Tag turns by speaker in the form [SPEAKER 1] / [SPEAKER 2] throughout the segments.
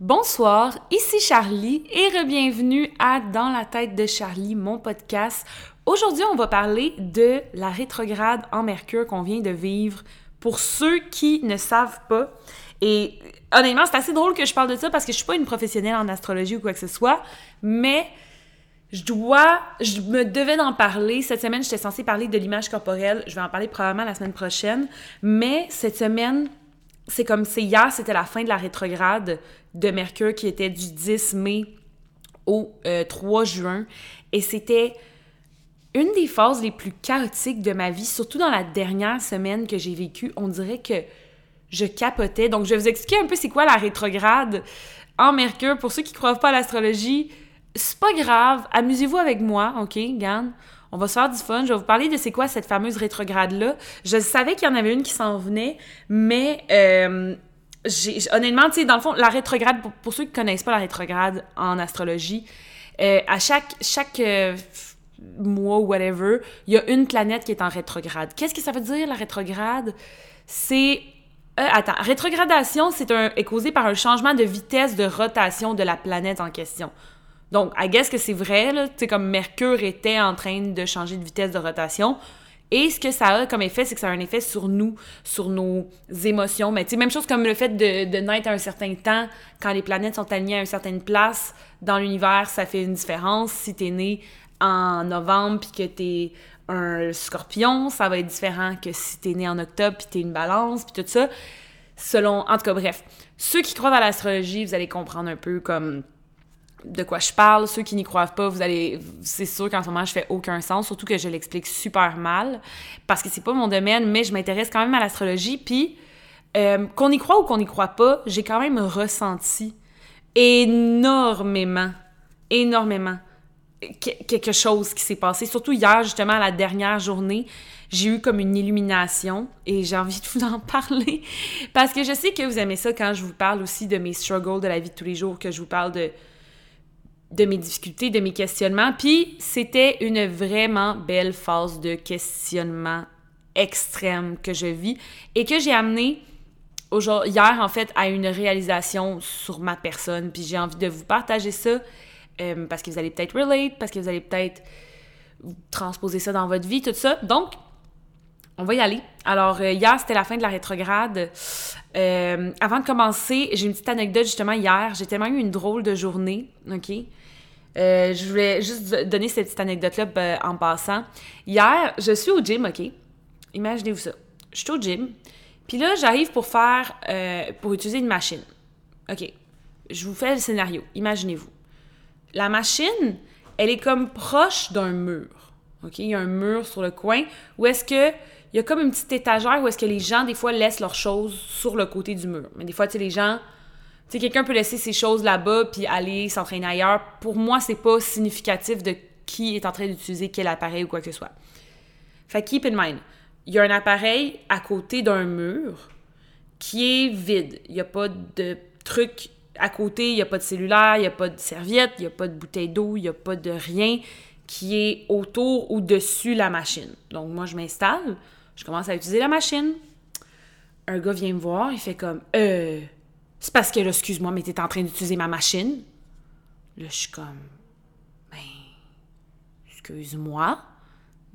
[SPEAKER 1] Bonsoir, ici Charlie et re-bienvenue à Dans la tête de Charlie, mon podcast. Aujourd'hui, on va parler de la rétrograde en Mercure qu'on vient de vivre pour ceux qui ne savent pas. Et honnêtement, c'est assez drôle que je parle de ça parce que je suis pas une professionnelle en astrologie ou quoi que ce soit, mais je dois, je me devais d'en parler. Cette semaine, j'étais censée parler de l'image corporelle. Je vais en parler probablement la semaine prochaine. Mais cette semaine, c'est comme c'est hier, c'était la fin de la rétrograde de Mercure qui était du 10 mai au 3 euh, juin. Et c'était une des phases les plus chaotiques de ma vie, surtout dans la dernière semaine que j'ai vécue. On dirait que je capotais. Donc, je vais vous expliquer un peu c'est quoi la rétrograde en Mercure. Pour ceux qui ne croient pas à l'astrologie, c'est pas grave. Amusez-vous avec moi, OK, Gann? On va se faire du fun. Je vais vous parler de c'est quoi cette fameuse rétrograde-là. Je savais qu'il y en avait une qui s'en venait, mais euh, honnêtement, tu sais, dans le fond, la rétrograde, pour, ceux qui connaissent pas la rétrograde en astrologie, euh, à chaque, chaque euh, mois ou whatever, il y a une planète qui est en rétrograde. Qu'est-ce que ça veut dire, la rétrograde? C'est attends, rétrogradation, c'est un, est causé par un changement de vitesse de rotation de la planète en question. Donc, I guess que c'est vrai, là, tu sais, comme Mercure était en train de changer de vitesse de rotation. Et ce que ça a comme effet, c'est que ça a un effet sur nous, sur nos émotions. Mais tu sais, même chose comme le fait de, de, naître à un certain temps, quand les planètes sont alignées à une certaine place dans l'univers, ça fait une différence. Si t'es né en novembre puis que t'es un scorpion, ça va être différent que si t'es né en octobre puis t'es une balance puis tout ça. Selon, en tout cas, bref. Ceux qui croient dans l'astrologie, vous allez comprendre un peu comme de quoi je parle. Ceux qui n'y croient pas, vous allez, c'est sûr qu'en ce moment je fais aucun sens, surtout que je l'explique super mal parce que c'est pas mon domaine, mais je m'intéresse quand même à l'astrologie. Puis euh, qu'on y croit ou qu'on n'y croit pas, j'ai quand même ressenti énormément, énormément quelque chose qui s'est passé. Surtout hier, justement, la dernière journée, j'ai eu comme une illumination et j'ai envie de vous en parler parce que je sais que vous aimez ça quand je vous parle aussi de mes struggles de la vie de tous les jours, que je vous parle de de mes difficultés, de mes questionnements. Puis c'était une vraiment belle phase de questionnement extrême que je vis et que j'ai amené hier en fait à une réalisation sur ma personne. Puis j'ai envie de vous partager ça euh, parce que vous allez peut-être relate, parce que vous allez peut-être transposer ça dans votre vie, tout ça. Donc, on va y aller. Alors, euh, hier, c'était la fin de la rétrograde. Euh, avant de commencer, j'ai une petite anecdote justement hier. J'ai tellement eu une drôle de journée, OK? Euh, je voulais juste donner cette petite anecdote-là ben, en passant. Hier, je suis au gym, OK? Imaginez-vous ça. Je suis au gym. Puis là, j'arrive pour faire... pour utiliser une machine. OK. Je vous fais le scénario. Imaginez-vous. La machine, elle est comme proche d'un mur. OK? Il y a un mur sur le coin où est-ce que il y a comme une petite étagère où est-ce que les gens, des fois, laissent leurs choses sur le côté du mur. Mais des fois, tu sais, les gens... Tu sais, quelqu'un peut laisser ses choses là-bas puis aller s'entraîner ailleurs. Pour moi, c'est pas significatif de qui est en train d'utiliser quel appareil ou quoi que ce soit. Fait keep in mind, il y a un appareil à côté d'un mur qui est vide. Il n'y a pas de truc à côté, il n'y a pas de cellulaire, il n'y a pas de serviette, il n'y a pas de bouteille d'eau, il n'y a pas de rien qui est autour ou dessus la machine. Donc moi, je m'installe, je commence à utiliser la machine. Un gars vient me voir, il fait comme Euh, c'est parce que là, excuse-moi, mais t'es en train d'utiliser ma machine. Là, je suis comme Ben, excuse-moi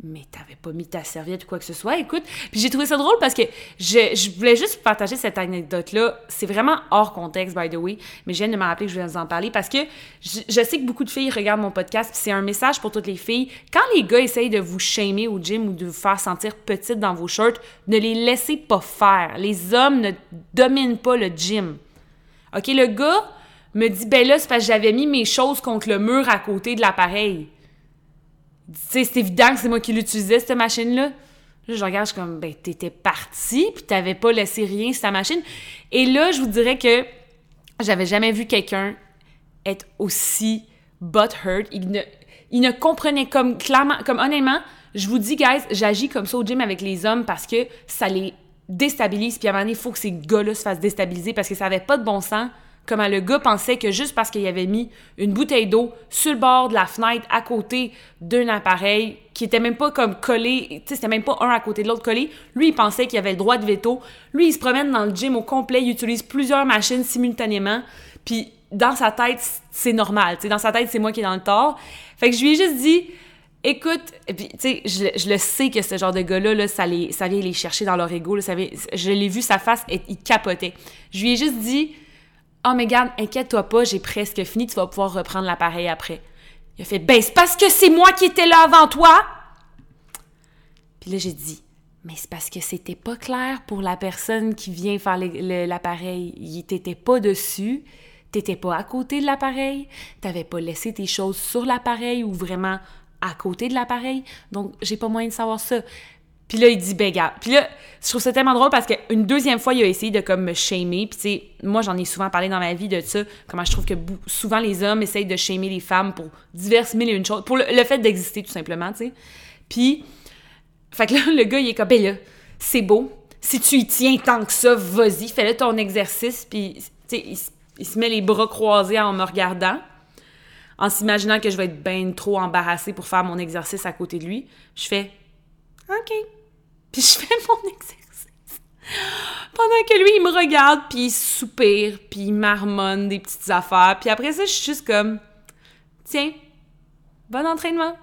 [SPEAKER 1] mais t'avais pas mis ta serviette ou quoi que ce soit. Écoute, puis j'ai trouvé ça drôle parce que je, voulais juste partager cette anecdote-là. C'est vraiment hors contexte, by the way, mais je viens de me rappeler que je vais vous en parler parce que je, sais que beaucoup de filles regardent mon podcast, c'est un message pour toutes les filles. Quand les gars essayent de vous shamer au gym ou de vous faire sentir petite dans vos shirts, ne les laissez pas faire. Les hommes ne dominent pas le gym. OK, le gars me dit, ben là, c'est parce que j'avais mis mes choses contre le mur à côté de l'appareil c'est évident que c'est moi qui l'utilisais, cette machine-là. Là, je regarde, je suis comme, ben, t'étais parti, puis t'avais pas laissé rien sur ta machine. Et là, je vous dirais que j'avais jamais vu quelqu'un être aussi butthurt. Il ne, il ne comprenait comme, clairement, comme honnêtement, je vous dis, guys, j'agis comme ça au gym avec les hommes parce que ça les déstabilise, puis à un moment donné, il faut que ces gars-là se fassent déstabiliser parce que ça avait pas de bon sens comment le gars pensait que juste parce qu'il avait mis une bouteille d'eau sur le bord de la fenêtre à côté d'un appareil qui était même pas comme collé, tu sais, c'était même pas un à côté de l'autre collé, lui, il pensait qu'il avait le droit de veto. Lui, il se promène dans le gym au complet, il utilise plusieurs machines simultanément, Puis dans sa tête, c'est normal. sais, dans sa tête, c'est moi qui est dans le tort. Fait que je lui ai juste dit, écoute, et tu je, le sais que ce genre de gars-là, là, ça, les, vient les chercher dans leur ego. Je l'ai vu sa face, et, il capotait. Je lui ai juste dit, oh, mais garde, inquiète-toi pas, j'ai presque fini, tu vas pouvoir reprendre l'appareil après. Il a fait, ben, c'est parce que c'est moi qui étais là avant toi. Puis là, j'ai dit, mais c'est parce que c'était pas clair pour la personne qui vient faire l'appareil. Il t'était pas dessus, t'étais pas à côté de l'appareil, t'avais pas laissé tes choses sur l'appareil ou vraiment à côté de l'appareil. Donc, j'ai pas moyen de savoir ça. Puis là, il dit, ben, gars. Puis là, je trouve ça tellement drôle parce qu'une deuxième fois, il a essayé de comme me shamer. Puis tu sais, moi, j'en ai souvent parlé dans ma vie de ça, comment je trouve que souvent les hommes essayent de shamer les femmes pour diverses mille et une choses, pour le, fait d'exister tout simplement, tu sais. Puis, fait que là, le gars, il est comme, ben là, c'est beau. Si tu y tiens tant que ça, vas-y, fais-le ton exercice. Puis, tu sais, il, il se met les bras croisés en me regardant en s'imaginant que je vais être bien trop embarrassée pour faire mon exercice à côté de lui, je fais OK. Puis je fais mon exercice. Pendant que lui, il me regarde, puis il soupire, puis il marmonne des petites affaires. Puis après ça, je suis juste comme Tiens, bon entraînement.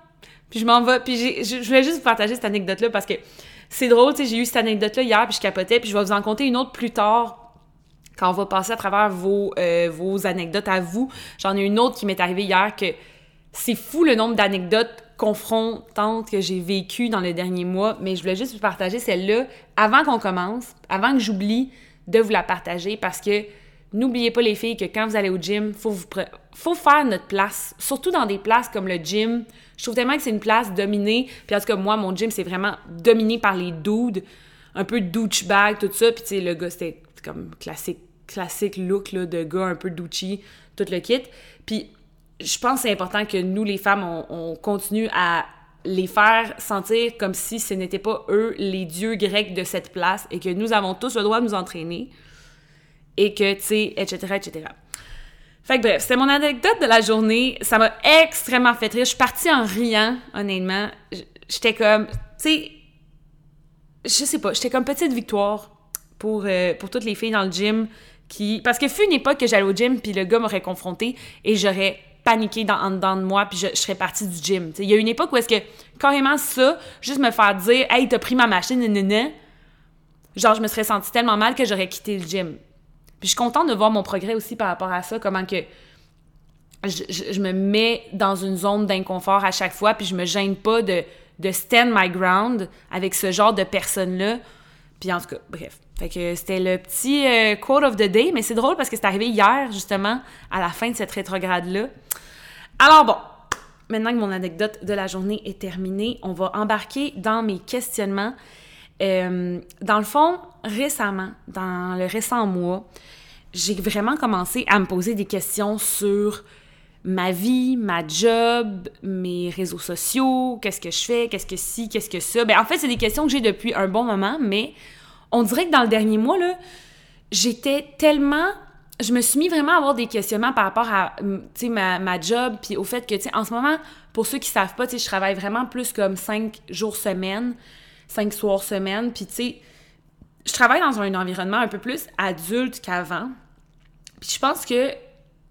[SPEAKER 1] Puis je m'en vais. Puis je voulais juste vous partager cette anecdote-là parce que c'est drôle, tu sais, j'ai eu cette anecdote-là hier, puis je capotais, puis je vais vous en conter une autre plus tard quand on va passer à travers euh, vos anecdotes à vous, j'en ai une autre qui m'est arrivée hier que c'est fou le nombre d'anecdotes confrontantes que j'ai vécues dans le dernier mois, mais je voulais juste vous partager celle-là avant qu'on commence, avant que j'oublie de vous la partager parce que n'oubliez pas les filles que quand vous allez au gym, faut faut faire notre place, surtout dans des places comme le gym. Je trouve tellement que c'est une place dominée, puis en tout cas moi mon gym c'est vraiment dominé par les dudes, un peu douchebag tout ça, puis tu sais le gars c'était comme classique classique look de gars un peu douchi, tout le kit. Puis je pense que c'est important que nous, les femmes, on, continue à les faire sentir comme si ce n'était pas eux les dieux grecs de cette place et que nous avons tous le droit de nous entraîner et que, tu sais, etc., etc. Fait que bref, c'était mon anecdote de la journée. Ça m'a extrêmement fait rire. Je suis partie en riant, honnêtement. J'étais comme, tu sais, je sais pas, j'étais comme petite victoire pour, euh, pour toutes les filles dans le gym parce que fut une époque que j'allais au gym, puis le gars m'aurait confronté et j'aurais paniqué dans, en dedans de moi, puis je, serais partie du gym. Il y a une époque où est-ce que, carrément ça, juste me faire dire « Hey, t'as pris ma machine, nanana », genre, je me serais sentie tellement mal que j'aurais quitté le gym. Puis je suis contente de voir mon progrès aussi par rapport à ça, comment que je, je me mets dans une zone d'inconfort à chaque fois, puis je me gêne pas de, de stand my ground avec ce genre de personnes-là. Puis en tout cas, bref. Fait que c'était le petit euh, quote of the day, mais c'est drôle parce que c'est arrivé hier, justement, à la fin de cette rétrograde-là. Alors bon, maintenant que mon anecdote de la journée est terminée, on va embarquer dans mes questionnements. Euh, dans le fond, récemment, dans le récent mois, j'ai vraiment commencé à me poser des questions sur ma vie, ma job, mes réseaux sociaux, qu'est-ce que je fais, qu'est-ce que si, qu'est-ce que ça. Ben, en fait, c'est des questions que j'ai depuis un bon moment, mais on dirait que dans le dernier mois, là, j'étais tellement je me suis mis vraiment à avoir des questionnements par rapport à ma, ma job, puis au fait que, tu sais, en ce moment, pour ceux qui savent pas, tu sais, je travaille vraiment plus comme cinq jours semaine, cinq soirs semaine, puis je travaille dans un environnement un peu plus adulte qu'avant. Puis je pense que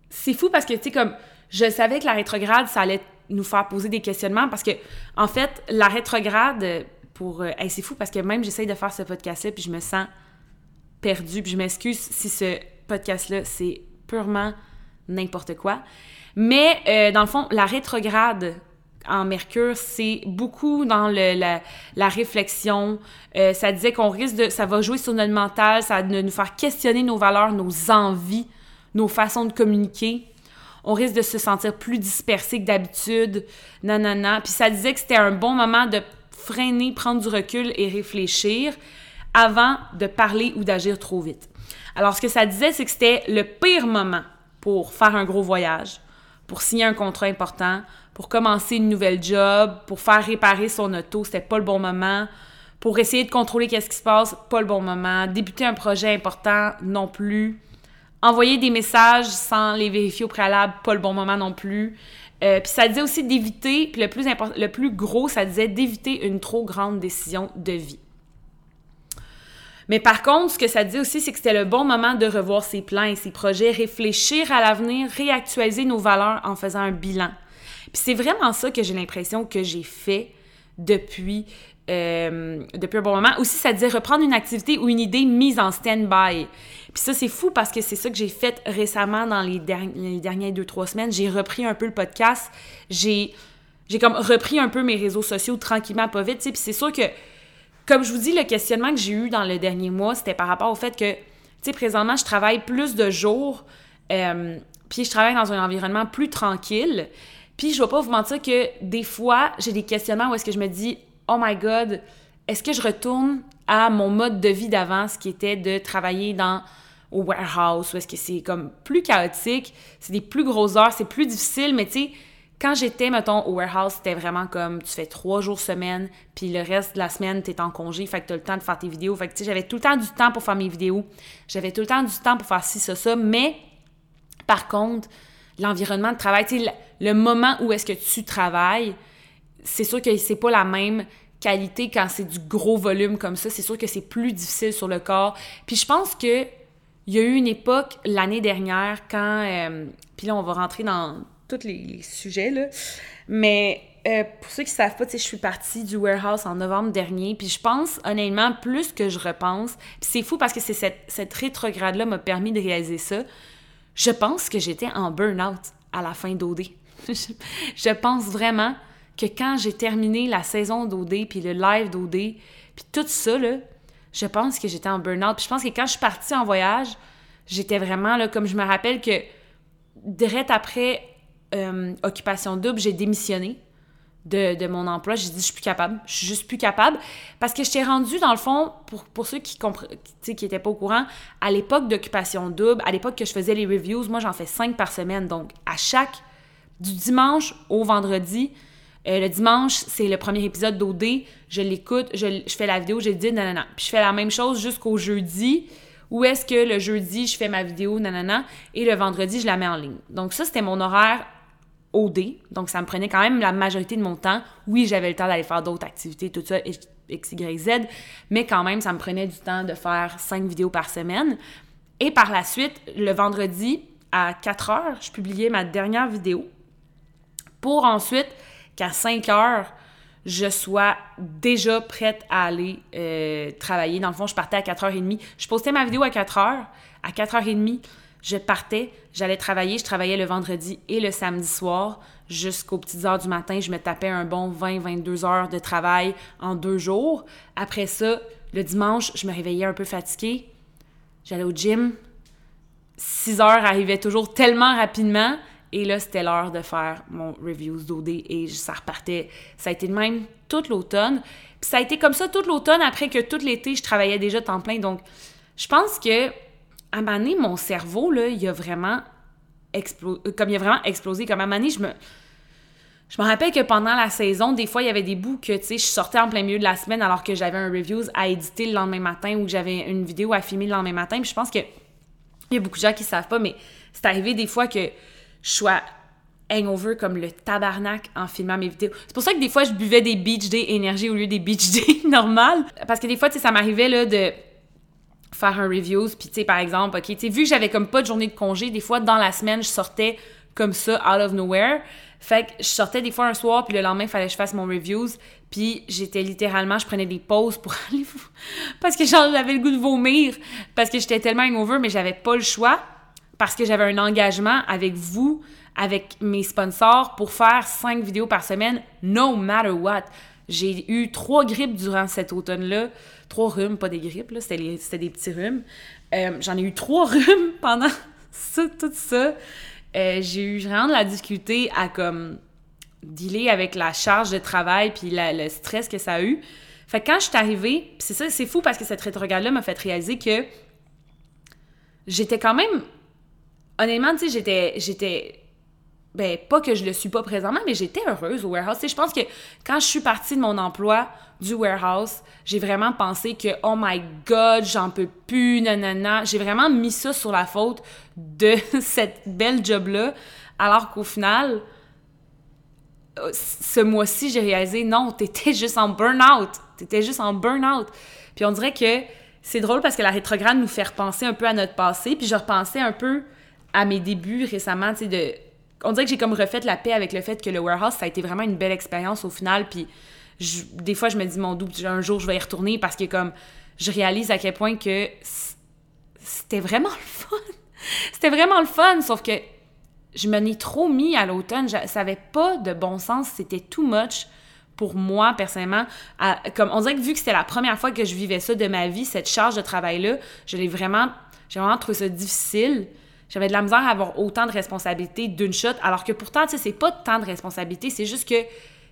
[SPEAKER 1] c'est fou parce que, tu comme, je savais que la rétrograde, ça allait nous faire poser des questionnements parce que, en fait, la rétrograde, pour. Euh, c'est fou parce que même j'essaye de faire ce podcast-là, puis je me sens perdue, puis je m'excuse si ce podcast-là, c'est purement n'importe quoi. Mais euh, dans le fond, la rétrograde en Mercure, c'est beaucoup dans la, réflexion. Euh, ça disait qu'on risque de. Ça va jouer sur notre mental, ça va nous faire questionner nos valeurs, nos envies, nos façons de communiquer. On risque de se sentir plus dispersé que d'habitude. Non. Puis ça disait que c'était un bon moment de freiner, prendre du recul et réfléchir avant de parler ou d'agir trop vite. Alors, ce que ça disait, c'est que c'était le pire moment pour faire un gros voyage, pour signer un contrat important, pour commencer une nouvelle job, pour faire réparer son auto, c'était pas le bon moment. Pour essayer de contrôler qu'est-ce qui se passe, pas le bon moment. Débuter un projet important, non plus. Envoyer des messages sans les vérifier au préalable, pas le bon moment non plus. Euh, puis ça disait aussi d'éviter, puis le plus, le plus gros, ça disait d'éviter une trop grande décision de vie. Mais par contre, ce que ça dit aussi, c'est que c'était le bon moment de revoir ses plans et ses projets, réfléchir à l'avenir, réactualiser nos valeurs en faisant un bilan. Puis c'est vraiment ça que j'ai l'impression que j'ai fait depuis, euh, depuis un bon moment. Aussi, ça dit reprendre une activité ou une idée mise en stand-by. Puis ça, c'est fou parce que c'est ça que j'ai fait récemment dans les, dernières deux, trois semaines. J'ai repris un peu le podcast. J'ai comme repris un peu mes réseaux sociaux tranquillement, pas vite. Puis c'est sûr que comme je vous dis, le questionnement que j'ai eu dans le dernier mois, c'était par rapport au fait que, tu sais, présentement, je travaille plus de jours, euh, puis je travaille dans un environnement plus tranquille. Puis je vais pas vous mentir que des fois, j'ai des questionnements où est-ce que je me dis, oh my god, est-ce que je retourne à mon mode de vie d'avant, ce qui était de travailler dans au warehouse, ou est-ce que c'est comme plus chaotique, c'est des plus grosses heures, c'est plus difficile, mais tu sais, quand j'étais, mettons, au warehouse, c'était vraiment comme tu fais trois jours semaine, puis le reste de la semaine, tu es en congé, fait que tu as le temps de faire tes vidéos. Fait que, tu sais, j'avais tout le temps du temps pour faire mes vidéos. J'avais tout le temps du temps pour faire ci, ça, ça. Mais, par contre, l'environnement de travail, tu sais, le, moment où est-ce que tu travailles, c'est sûr que c'est pas la même qualité quand c'est du gros volume comme ça. C'est sûr que c'est plus difficile sur le corps. Puis je pense que il y a eu une époque l'année dernière quand... Euh, puis là, on va rentrer dans tous les, sujets, là. Mais euh, pour ceux qui ne savent pas, je suis partie du warehouse en novembre dernier, puis je pense, honnêtement, plus que je repense, puis c'est fou parce que c'est cette, cette rétrograde-là m'a permis de réaliser ça, je pense que j'étais en burn-out à la fin d'OD. je pense vraiment que quand j'ai terminé la saison d'OD, puis le live d'OD, puis tout ça, je pense que j'étais en burn-out. Puis je pense que quand je suis partie en voyage, j'étais vraiment, là, comme je me rappelle que direct après euh, occupation double, j'ai démissionné de, mon emploi. J'ai dit, je suis plus capable. Je suis juste plus capable. Parce que je t'ai rendu, dans le fond, pour, pour ceux qui qui n'étaient pas au courant, à l'époque d'occupation double, à l'époque que je faisais les reviews, moi, j'en fais cinq par semaine. Donc, à chaque, du dimanche au vendredi, euh, le dimanche, c'est le premier épisode d'OD. Je l'écoute, je, je, fais la vidéo, j'ai dit nanana. Puis je fais la même chose jusqu'au jeudi, où est-ce que le jeudi, je fais ma vidéo, nanana, et le vendredi, je la mets en ligne. Donc ça, c'était mon horaire OD, donc ça me prenait quand même la majorité de mon temps. Oui, j'avais le temps d'aller faire d'autres activités, tout ça, X, Y, Z, mais quand même, ça me prenait du temps de faire cinq vidéos par semaine. Et par la suite, le vendredi, à 4 heures, je publiais ma dernière vidéo pour ensuite qu'à 5 heures, je sois déjà prête à aller euh, travailler. Dans le fond, je partais à 4h30. Je postais ma vidéo à 4h. À 4h30, je partais, j'allais travailler, je travaillais le vendredi et le samedi soir jusqu'aux petites heures du matin. Je me tapais un bon 20-22 heures de travail en deux jours. Après ça, le dimanche, je me réveillais un peu fatiguée. J'allais au gym. 6 heures arrivaient toujours tellement rapidement. Et là, c'était l'heure de faire mon reviews d'OD et ça repartait. Ça a été de même toute l'automne. Puis ça a été comme ça toute l'automne après que tout l'été, je travaillais déjà temps plein. Donc, je pense que à un mon cerveau, là, il a vraiment explosé, comme il a vraiment explosé. Comme à un je me... Je me rappelle que pendant la saison, des fois, il y avait des bouts que, tu sais, je sortais en plein milieu de la semaine alors que j'avais un reviews à éditer le lendemain matin ou que j'avais une vidéo à filmer le lendemain matin. Puis je pense que il y a beaucoup de gens qui savent pas, mais c'est arrivé des fois que je sois hangover comme le tabarnak en filmant mes vidéos. C'est pour ça que des fois, je buvais des beach day énergie au lieu des beach day normales. Parce que des fois, tu sais, ça m'arrivait, là, de faire un reviews, puis par exemple, OK, tu sais, vu que j'avais comme pas de journée de congé, des fois, dans la semaine, je sortais comme ça, out of nowhere. Fait que je sortais des fois un soir, puis le lendemain, il fallait que je fasse mon reviews. Puis j'étais littéralement, je prenais des pauses pour aller... parce que j'avais le goût de vomir, parce que j'étais tellement hangover, mais j'avais pas le choix, parce que j'avais un engagement avec vous, avec mes sponsors, pour faire cinq vidéos par semaine, no matter what. J'ai eu trois grippes durant cet automne-là. Trois rhumes, pas des grippes, là, c'était, des petits rhumes. Euh, j'en ai eu trois rhumes pendant tout ça. Euh, j'ai eu vraiment de la difficulté à comme dealer avec la charge de travail puis le stress que ça a eu. Fait que quand je suis arrivée, c'est ça, c'est fou parce que cette rétrograde-là m'a fait réaliser que j'étais quand même honnêtement, tu sais, j'étais j'étais ben pas que je le suis pas présentement, mais j'étais heureuse au warehouse. je pense que quand je suis partie de mon emploi du warehouse, j'ai vraiment pensé que oh my god, j'en peux plus, nanana. J'ai vraiment mis ça sur la faute de cette belle job là, alors qu'au final, ce mois-ci, j'ai réalisé non, t'étais juste en burn-out, t'étais juste en burn-out. Puis on dirait que c'est drôle parce que la rétrograde nous fait repenser un peu à notre passé, puis je repensais un peu à mes débuts récemment, tu sais, de... On dirait que j'ai comme refait la paix avec le fait que le warehouse, ça a été vraiment une belle expérience au final, puis des fois, je me dis, mon doute, un jour, je vais y retourner parce que comme je réalise à quel point que c'était vraiment le fun. c'était vraiment le fun, sauf que je me n'ai trop mis à l'automne. Ça n'avait pas de bon sens. C'était too much pour moi, personnellement. comme on dirait que vu que c'était la première fois que je vivais ça de ma vie, cette charge de travail-là, je l'ai vraiment, j'ai vraiment trouvé ça difficile. J'avais de la misère à avoir autant de responsabilités d'une shot, alors que pourtant, tu sais, c'est pas tant de responsabilités, c'est juste que, tu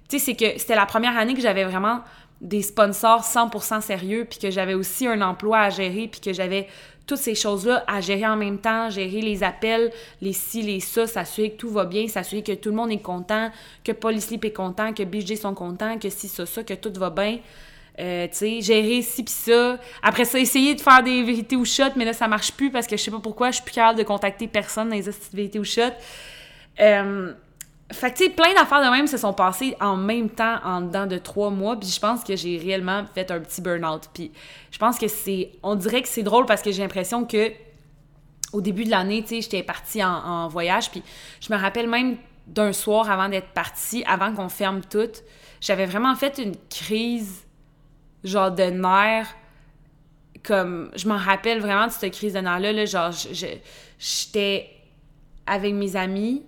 [SPEAKER 1] sais, c'est que c'était la première année que j'avais vraiment des sponsors 100% sérieux, puis que j'avais aussi un emploi à gérer, puis que j'avais toutes ces choses-là à gérer en même temps, gérer les appels, les ci, les ça, s'assurer que tout va bien, s'assurer que tout le monde est content, que Polysleep est content, que BJ sont contents, que si, ça, ça, que tout va bien. Euh, tu sais, gérer ci pis ça. Après ça, essayer de faire des vérités ou shots, mais là, ça marche plus parce que je sais pas pourquoi, je suis plus capable de contacter personne dans les vérités ou shots. Euh, fait que, tu sais, plein d'affaires de même se sont passées en même temps, en dedans de trois mois, puis je pense que j'ai réellement fait un petit burn-out. Puis je pense que c'est... On dirait que c'est drôle parce que j'ai l'impression que au début de l'année, tu sais, j'étais partie en, voyage, puis je me rappelle même d'un soir avant d'être partie, avant qu'on ferme tout, j'avais vraiment fait une crise, genre de nerfs, comme... Je m'en rappelle vraiment de cette crise de nerfs-là, là, genre, j'étais avec mes amis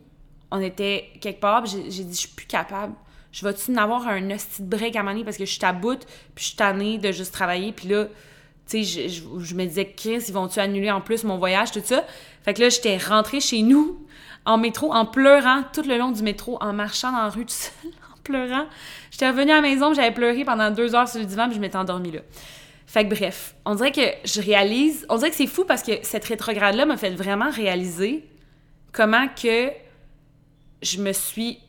[SPEAKER 1] on était quelque part, j'ai dit, je suis plus capable. Je vais-tu en avoir un hostie break à un parce que je suis à bout, puis je suis tannée de juste travailler, puis là, tu sais, je, je, me disais, Chris, ils vont-tu annuler en plus mon voyage, tout ça? Fait que là, j'étais rentrée chez nous en métro, en pleurant tout le long du métro, en marchant dans la rue tout seul, pleurant. J'étais revenue à la maison, j'avais pleuré pendant deux heures sur le divan, puis je m'étais endormie là. Fait que bref, on dirait que je réalise, on dirait que c'est fou parce que cette rétrograde-là m'a fait vraiment réaliser comment que je me suis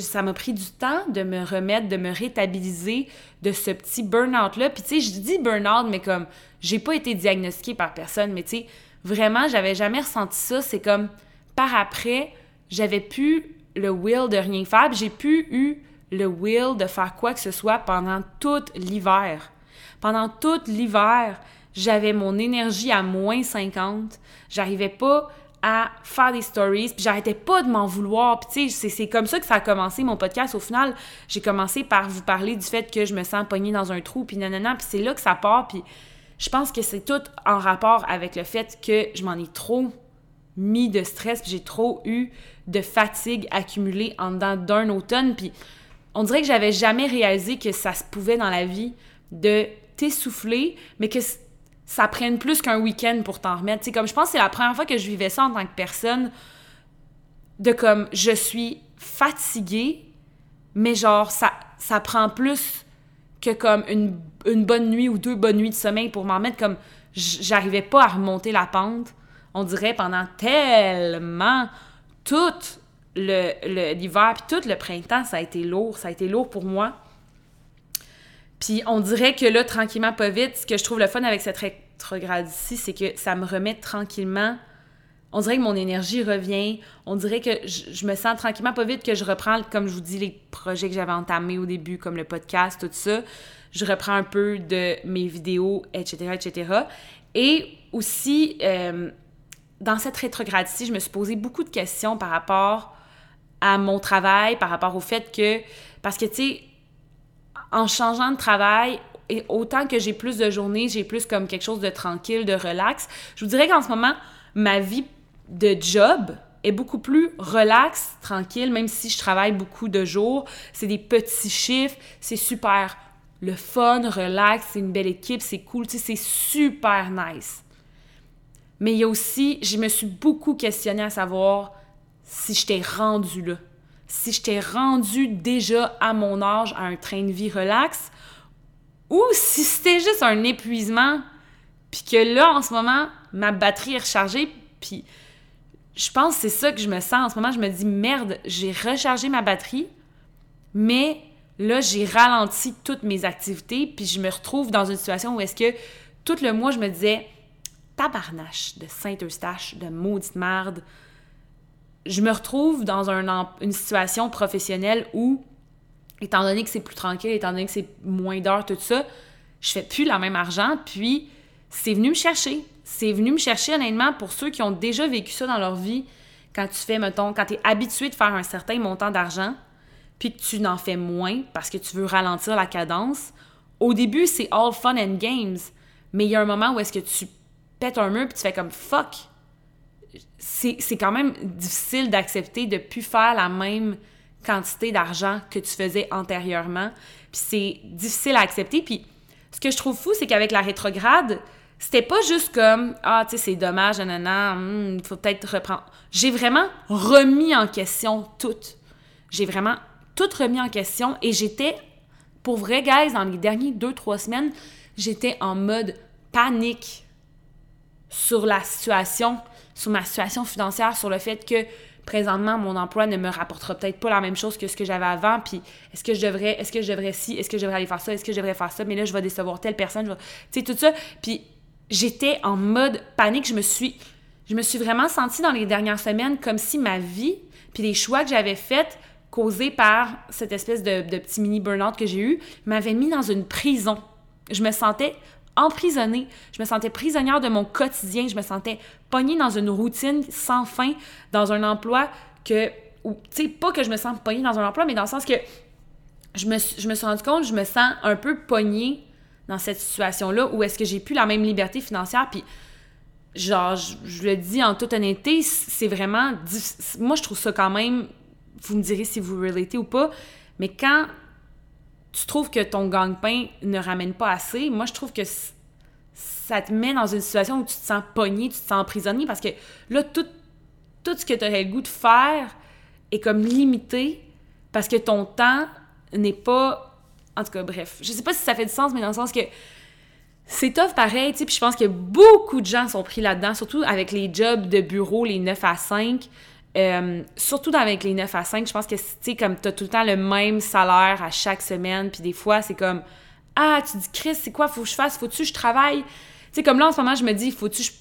[SPEAKER 1] ça m'a pris du temps de me remettre, de me rétabiliser de ce petit burn-out-là. Puis, tu sais, je dis burn-out, mais comme, j'ai pas été diagnostiquée par personne, mais tu sais, vraiment, j'avais jamais ressenti ça. C'est comme, par après, j'avais plus le will de rien faire, j'ai plus eu le will de faire quoi que ce soit pendant tout l'hiver. Pendant tout l'hiver, j'avais mon énergie à moins 50. J'arrivais pas à faire des stories, puis j'arrêtais pas de m'en vouloir. Puis tu sais, c'est comme ça que ça a commencé mon podcast. Au final, j'ai commencé par vous parler du fait que je me sens pognée dans un trou, puis nanana, puis c'est là que ça part, puis je pense que c'est tout en rapport avec le fait que je m'en ai trop mis de stress, puis j'ai trop eu de fatigue accumulée en dedans d'un automne, puis on dirait que j'avais jamais réalisé que ça se pouvait dans la vie de t'essouffler, mais que ça prenne plus qu'un week-end pour t'en remettre. C'est comme je pense que c'est la première fois que je vivais ça en tant que personne de comme je suis fatiguée, mais genre ça, ça prend plus que comme une, une bonne nuit ou deux bonnes nuits de sommeil pour m'en mettre comme j'arrivais pas à remonter la pente. On dirait pendant tellement tout l'hiver puis tout le printemps, ça a été lourd, ça a été lourd pour moi. Puis on dirait que là, tranquillement, pas vite, ce que je trouve le fun avec cette rétrograde ici, c'est que ça me remet tranquillement. On dirait que mon énergie revient. On dirait que je, me sens tranquillement pas vite que je reprends, comme je vous dis, les projets que j'avais entamés au début, comme le podcast, tout ça. Je reprends un peu de mes vidéos, etc., etc. Et aussi, euh, dans cette rétrograde-ci, je me suis posé beaucoup de questions par rapport à mon travail, par rapport au fait que... Parce que, tu sais, en changeant de travail, et autant que j'ai plus de journées, j'ai plus comme quelque chose de tranquille, de relax. Je vous dirais qu'en ce moment, ma vie de job est beaucoup plus relax, tranquille, même si je travaille beaucoup de jours. C'est des petits chiffres, c'est super le fun, relax, c'est une belle équipe, c'est cool, tu sais, c'est super nice. Mais il y a aussi, je me suis beaucoup questionnée à savoir si j'étais rendue là. Si je t'ai rendu déjà à mon âge à un train de vie relax ou si c'était juste un épuisement puis que là en ce moment ma batterie est rechargée puis je pense que c'est ça que je me sens en ce moment. Je me dis merde j'ai rechargé ma batterie mais là j'ai ralenti toutes mes activités puis je me retrouve dans une situation où est-ce que tout le mois je me disais tabarnache de Saint-Eustache de maudite merde je me retrouve dans une situation professionnelle où, étant donné que c'est plus tranquille, étant donné que c'est moins d'heures, tout ça, je fais plus la même argent, puis c'est venu me chercher. C'est venu me chercher, honnêtement, pour ceux qui ont déjà vécu ça dans leur vie, quand tu fais, mettons, quand tu es habitué de faire un certain montant d'argent, puis que tu n'en fais moins parce que tu veux ralentir la cadence, au début, c'est all fun and games. Mais il y a un moment où est-ce que tu pètes un mur puis tu fais comme fuck. C'est quand même difficile d'accepter de plus faire la même quantité d'argent que tu faisais antérieurement. Puis c'est difficile à accepter. Puis ce que je trouve fou, c'est qu'avec la rétrograde, c'était pas juste comme ah tu sais c'est dommage nanana hmm, il faut peut-être reprendre j'ai vraiment remis en question tout j'ai vraiment tout remis en question et j'étais pour vrai guys dans les derniers deux trois semaines j'étais en mode panique sur la situation sur ma situation financière sur le fait que présentement mon emploi ne me rapportera peut-être pas la même chose que ce que j'avais avant puis est-ce que je devrais est-ce que je devrais ci est-ce que je devrais aller faire ça est-ce que je devrais faire ça mais là je vais décevoir telle personne tu sais tout ça puis j'étais en mode panique. Je me suis, je me suis vraiment sentie dans les dernières semaines comme si ma vie, puis les choix que j'avais faits, causés par cette espèce de, petit mini burn-out que j'ai eu, m'avaient mis dans une prison. Je me sentais emprisonnée, je me sentais prisonnière de mon quotidien, je me sentais pognée dans une routine sans fin, dans un emploi que, tu sais, pas que je me sens pognée dans un emploi, mais dans le sens que je me, je me suis rendu compte, je me sens un peu pognée dans cette situation-là où est-ce que j'ai plus la même liberté financière. Puis, genre, je, le dis en toute honnêteté, c'est vraiment. Moi, je trouve ça quand même. Vous me direz si vous relatez ou pas, mais quand tu trouves que ton gagne-pain ne ramène pas assez, moi, je trouve que ça te met dans une situation où tu te sens pogné, tu te sens emprisonné parce que là, tout, tout ce que tu aurais le goût de faire est comme limité parce que ton temps n'est pas en tout cas, bref. Je sais pas si ça fait du sens, mais dans le sens que c'est tough pareil, tu sais, puis je pense que beaucoup de gens sont pris là-dedans, surtout avec les jobs de bureau, les 9 à 5. Euh, surtout avec les 9 à 5, je pense que, tu comme t'as tout le temps le même salaire à chaque semaine, puis des fois, c'est comme « Ah, tu dis, Chris, c'est quoi, faut que je fasse? Faut-tu que je travaille? » Tu sais, comme là, en ce moment, je me dis « Faut-tu... Je... »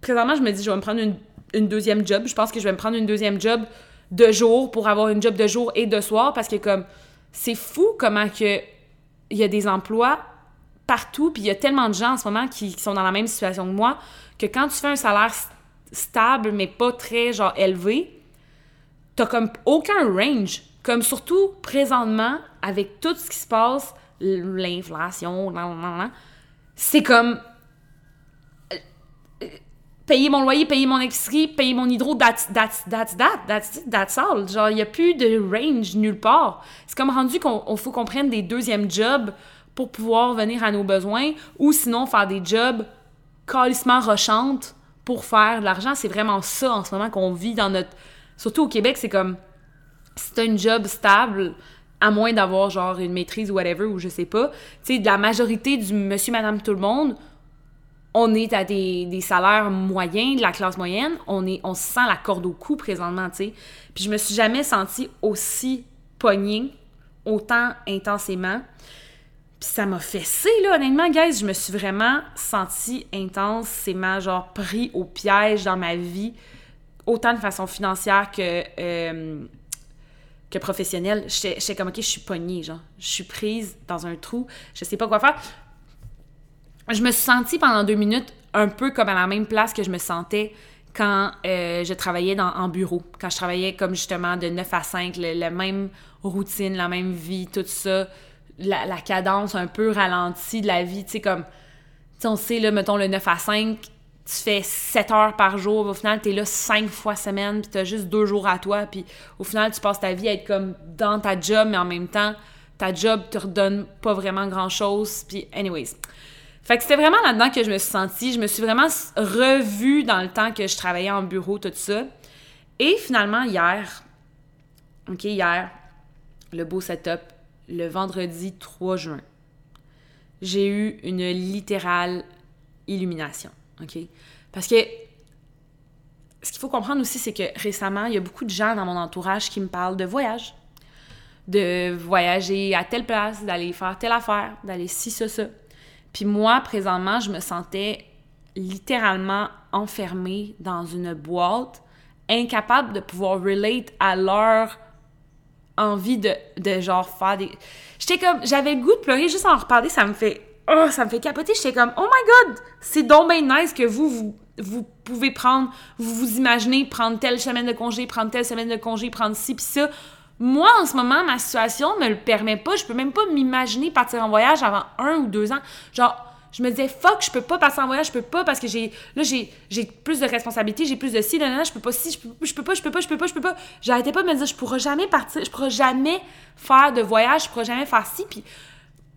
[SPEAKER 1] Présentement, je me dis « Je vais me prendre une, une deuxième job. Je pense que je vais me prendre une deuxième job de jour pour avoir une job de jour et de soir, parce que, comme c'est fou comment que il y a des emplois partout, puis il y a tellement de gens en ce moment qui, sont dans la même situation que moi, que quand tu fais un salaire stable, mais pas très, genre, élevé, t'as comme aucun range. Comme surtout, présentement, avec tout ce qui se passe, l'inflation, c'est comme payer mon loyer, payer mon épicerie, payer mon hydro, that's, that's, that's that, that's, that's all. Genre, il n'y a plus de range nulle part. C'est comme rendu qu'on faut qu'on prenne des deuxièmes jobs pour pouvoir venir à nos besoins ou sinon faire des jobs calissement rochantes pour faire de l'argent. C'est vraiment ça en ce moment qu'on vit dans notre... Surtout au Québec, c'est comme... T'as une job stable, à moins d'avoir genre une maîtrise ou whatever, ou je sais pas, tu sais, la majorité du monsieur, madame, tout le monde on est à des, salaires moyens, de la classe moyenne, on, est, on se sent la corde au cou présentement, tu sais. Puis je me suis jamais sentie aussi poignée, autant intensément. Puis ça m'a fessé, là, honnêtement, guys. Je me suis vraiment sentie intensément, genre, pris au piège dans ma vie, autant de façon financière que, euh, que professionnelle. J'étais comme, OK, je suis pognée, genre. Je suis prise dans un trou, je sais pas quoi faire je me suis sentie pendant deux minutes un peu comme à la même place que je me sentais quand euh, je travaillais dans, en bureau, quand je travaillais comme justement de 9 à 5, la même routine, la même vie, tout ça, la, cadence un peu ralentie de la vie, tu sais, comme, on sait, là, mettons le 9 à 5, tu fais 7 heures par jour, au final, tu es là 5 fois semaine, puis tu as juste deux jours à toi, puis au final, tu passes ta vie à être comme dans ta job, mais en même temps, ta job te redonne pas vraiment grand-chose, puis anyways. Fait que c'était vraiment là-dedans que je me suis sentie. Je me suis vraiment revue dans le temps que je travaillais en bureau, tout ça. Et finalement, hier, OK, hier, le beau setup, le vendredi 3 juin, j'ai eu une littérale illumination, OK? Parce que ce qu'il faut comprendre aussi, c'est que récemment, il y a beaucoup de gens dans mon entourage qui me parlent de voyage, de voyager à telle place, d'aller faire telle affaire, d'aller ci, ça, ça. Puis moi, présentement, je me sentais littéralement enfermée dans une boîte, incapable de pouvoir relate à leur envie de, de genre faire des... J'étais comme... J'avais le goût de pleurer, juste en reparler, ça me fait... oh, ça me fait capoter. J'étais comme, oh my god, c'est donc bien nice que vous, vous, vous pouvez prendre, vous vous imaginez prendre telle semaine de congé, prendre telle semaine de congé, prendre ci, puis ça. Moi, en ce moment, ma situation me le permet pas. Je peux même pas m'imaginer partir en voyage avant un ou deux ans. Genre, je me disais, fuck, je peux pas passer en voyage, je peux pas parce que j'ai, là, j'ai, plus de responsabilités, j'ai plus de ci, là, là, je peux pas si, je peux, peux pas, je peux pas, je peux pas, je peux pas. J'arrêtais pas de me dire, je pourrais jamais partir, je pourrais jamais faire de voyage, je pourrais jamais faire ci. Puis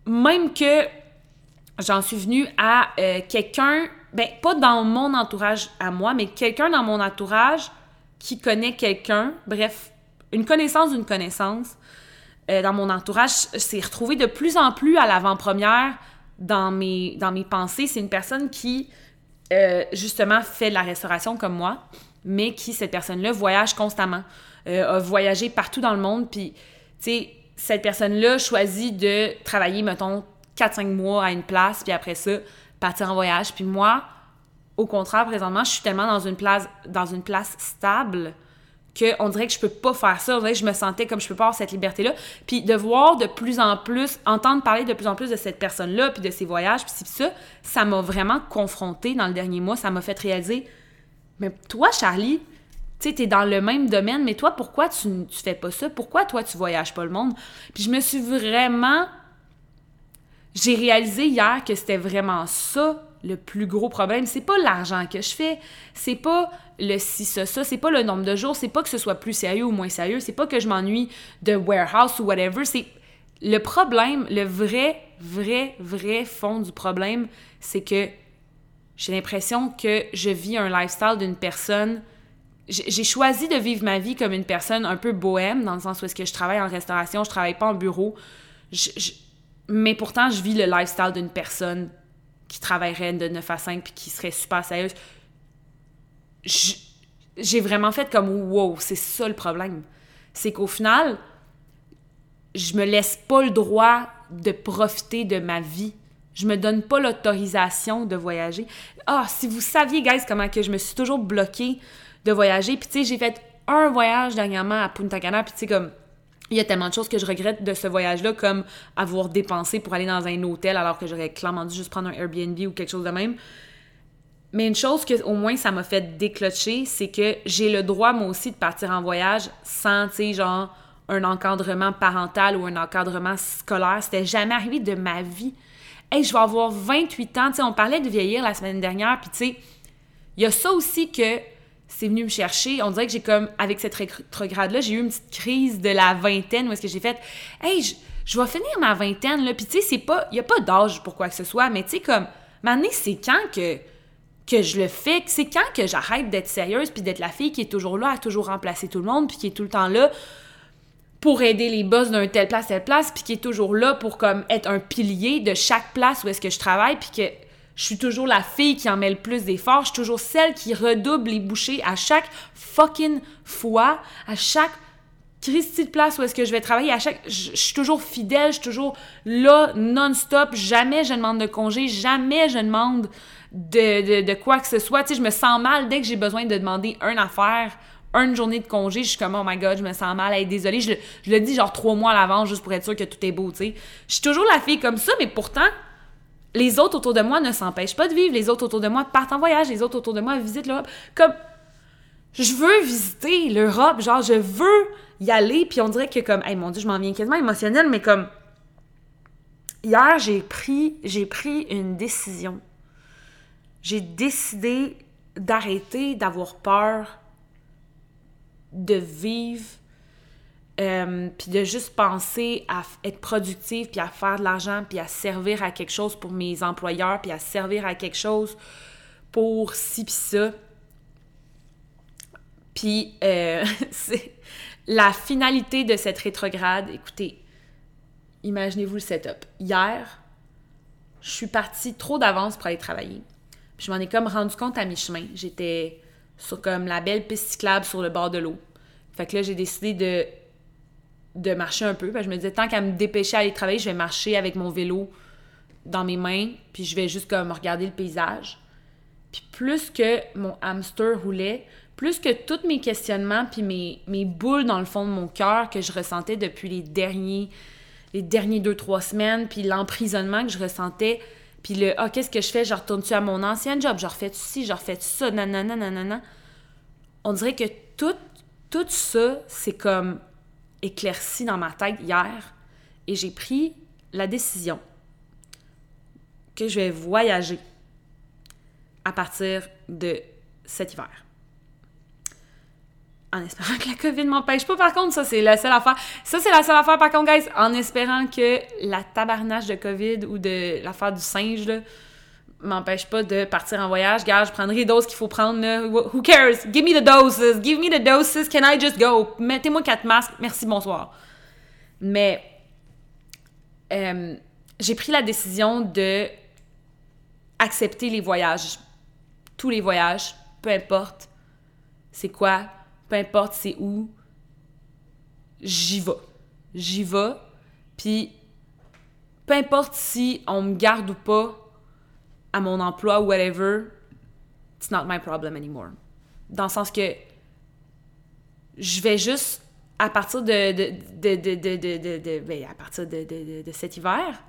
[SPEAKER 1] même que j'en suis venue à euh, quelqu'un, ben, pas dans mon entourage à moi, mais quelqu'un dans mon entourage qui connaît quelqu'un, bref, une connaissance d'une connaissance, euh, dans mon entourage s'est retrouvé de plus en plus à l'avant-première dans mes, dans mes pensées. C'est une personne qui, euh, justement, fait de la restauration comme moi, mais qui, cette personne-là, voyage constamment, euh, a voyagé partout dans le monde. Puis, tu sais, cette personne-là choisit de travailler, mettons, 4-5 mois à une place, puis après ça, partir en voyage. Puis moi, au contraire, présentement, je suis tellement dans une place, dans une place stable qu'on dirait que je peux pas faire ça. On que je me sentais comme je peux pas avoir cette liberté-là. Puis de voir de plus en plus, entendre parler de plus en plus de cette personne-là, puis de ses voyages, puis ça, ça m'a vraiment confronté dans le dernier mois. Ça m'a fait réaliser, mais toi, Charlie, tu sais, t'es dans le même domaine, mais toi, pourquoi tu, tu fais pas ça? Pourquoi toi, tu voyages pas le monde? Puis je me suis vraiment... J'ai réalisé hier que c'était vraiment ça le plus gros problème. C'est pas l'argent que je fais, c'est pas le si, ça, ça. C'est pas le nombre de jours, c'est pas que ce soit plus sérieux ou moins sérieux, c'est pas que je m'ennuie de warehouse ou whatever. C'est le problème, le vrai, vrai, vrai fond du problème, c'est que j'ai l'impression que je vis un lifestyle d'une personne. J'ai choisi de vivre ma vie comme une personne un peu bohème, dans le sens où est-ce que je travaille en restauration, je travaille pas en bureau. mais pourtant, je vis le lifestyle d'une personne qui travaillerait de 9 à 5 puis qui serait super sérieuse j'ai vraiment fait comme wow, c'est ça le problème. C'est qu'au final, je me laisse pas le droit de profiter de ma vie. Je me donne pas l'autorisation de voyager. Ah, si vous saviez, guys, comment que je me suis toujours bloquée de voyager. Puis, tu sais, j'ai fait un voyage dernièrement à Punta Cana. Puis, tu sais, comme, il y a tellement de choses que je regrette de ce voyage-là, comme avoir dépensé pour aller dans un hôtel alors que j'aurais clairement dû juste prendre un Airbnb ou quelque chose de même. Mais une chose que au moins ça m'a fait déclocher, c'est que j'ai le droit moi aussi de partir en voyage sans, tu sais, genre un encadrement parental ou un encadrement scolaire. C'était jamais arrivé de ma vie. Hey, je vais avoir 28 ans. Tu sais, on parlait de vieillir la semaine dernière, puis tu sais, il y a ça aussi que c'est venu me chercher. On dirait que j'ai comme, avec cette rétrograde-là, j'ai eu une petite crise de la vingtaine où est-ce que j'ai fait, hey, je, je, vais finir ma vingtaine, là. Puis tu sais, c'est pas, il y a pas d'âge pour quoi que ce soit, mais tu sais, comme, maintenant, c'est quand que que je le fais, c'est quand que j'arrête d'être sérieuse puis d'être la fille qui est toujours là à toujours remplacer tout le monde puis qui est tout le temps là pour aider les boss d'un telle place, telle place, puis qui est toujours là pour comme être un pilier de chaque place où est-ce que je travaille, puis que je suis toujours la fille qui en met le plus d'efforts, je suis toujours celle qui redouble les bouchées à chaque fucking fois, à chaque Christy de place où est-ce que je vais travailler, à chaque je, suis toujours fidèle, je suis toujours là non-stop, jamais je demande de congé, jamais je demande de, de, quoi que ce soit. Tu sais, je me sens mal dès que j'ai besoin de demander une affaire, une journée de congé. Je suis comme, oh my god, je me sens mal. Hey, désolée. Je, je le dis genre trois mois à l'avance juste pour être sûr que tout est beau, tu sais. Je suis toujours la fille comme ça, mais pourtant, les autres autour de moi ne s'empêchent pas de vivre. Les autres autour de moi partent en voyage. Les autres autour de moi visitent l'Europe. Comme, je veux visiter l'Europe. Genre, je veux y aller. Puis on dirait que comme, hey mon dieu, je m'en viens quasiment émotionnelle, mais comme, hier, j'ai pris, j'ai pris une décision j'ai décidé d'arrêter d'avoir peur de vivre, euh, puis de juste penser à être productive, puis à faire de l'argent, puis à servir à quelque chose pour mes employeurs, puis à servir à quelque chose pour ci puis ça. Puis, euh, c'est la finalité de cette rétrograde. Écoutez, imaginez-vous le setup. Hier, je suis partie trop d'avance pour aller travailler. Puis je m'en ai comme rendu compte à mi-chemin. J'étais sur comme la belle piste cyclable sur le bord de l'eau. Fait que là, j'ai décidé de, de marcher un peu. je me disais, tant qu'à me dépêcher à aller travailler, je vais marcher avec mon vélo dans mes mains, puis je vais juste comme regarder le paysage. Puis plus que mon hamster roulait, plus que tous mes questionnements, puis mes, mes boules dans le fond de mon cœur que je ressentais depuis les derniers les derniers deux, trois semaines, puis l'emprisonnement que je ressentais, puis le « Ah, qu'est-ce que je fais? Je retourne-tu à mon ancien job? Je refais-tu ci? Je refais-tu ça? Nanana, nanana. » On dirait que tout, tout ça, c'est comme éclairci dans ma tête hier. Et j'ai pris la décision que je vais voyager à partir de cet hiver. En espérant que la COVID m'empêche pas, par contre, ça c'est la seule affaire. Ça c'est la seule affaire, par contre, guys, en espérant que la tabarnache de COVID ou de l'affaire du singe, là, m'empêche pas de partir en voyage. Gars, je prendrai les doses qu'il faut prendre. Là. Who cares? Give me the doses. Give me the doses. Can I just go? Mettez-moi quatre masques. Merci, bonsoir. Mais euh, j'ai pris la décision de accepter les voyages. Tous les voyages, peu importe c'est quoi, peu importe c'est où, j'y vais. J'y vais. Puis, peu importe si on me garde ou pas à mon emploi whatever, it's not my problem anymore. Dans le sens que je vais juste, à partir de, de, de, de ben, à partir de, cet hiver,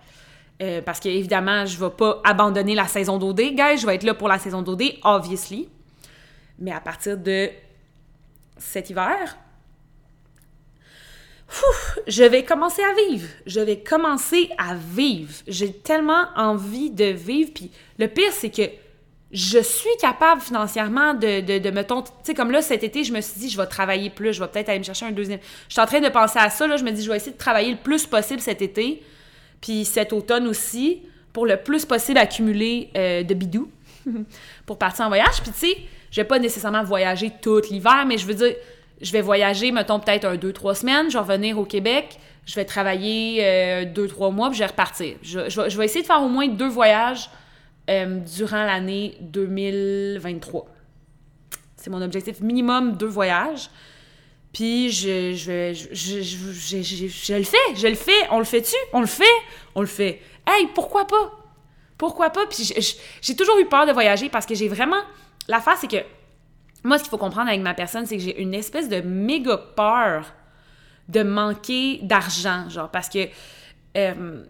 [SPEAKER 1] euh, parce qu'évidemment, je ne vais pas abandonner la saison d'OD, guys, je vais être là pour la saison d'OD, obviously. Mais à partir de cet hiver, je vais commencer à vivre. Je vais commencer à vivre. J'ai tellement envie de vivre. Puis le pire, c'est que je suis capable financièrement de, de, de me Tu sais, comme là, cet été, je me suis dit, je vais travailler plus. Je vais peut-être aller me chercher un deuxième. Je suis en train de penser à ça. Là, je me dis, je vais essayer de travailler le plus possible cet été. Puis cet automne aussi, pour le plus possible accumuler euh, de bidou pour partir en voyage. Puis tu sais, je vais pas nécessairement voyager tout l'hiver, mais je veux dire je vais voyager, mettons, peut-être un, deux, trois semaines, je vais revenir au Québec, je vais travailler euh, deux, trois mois, puis je vais repartir. Je, vais essayer de faire au moins deux voyages euh, durant l'année 2023. C'est mon objectif minimum, deux voyages. Puis je, je, je, le fais, je le fais, on le fait-tu? On le fait, on le fait. Hey, pourquoi pas? Pourquoi pas? Puis j'ai toujours eu peur de voyager parce que j'ai vraiment... La face, c'est que moi, ce qu'il faut comprendre avec ma personne, c'est que j'ai une espèce de méga peur de manquer d'argent, genre, parce que, euh,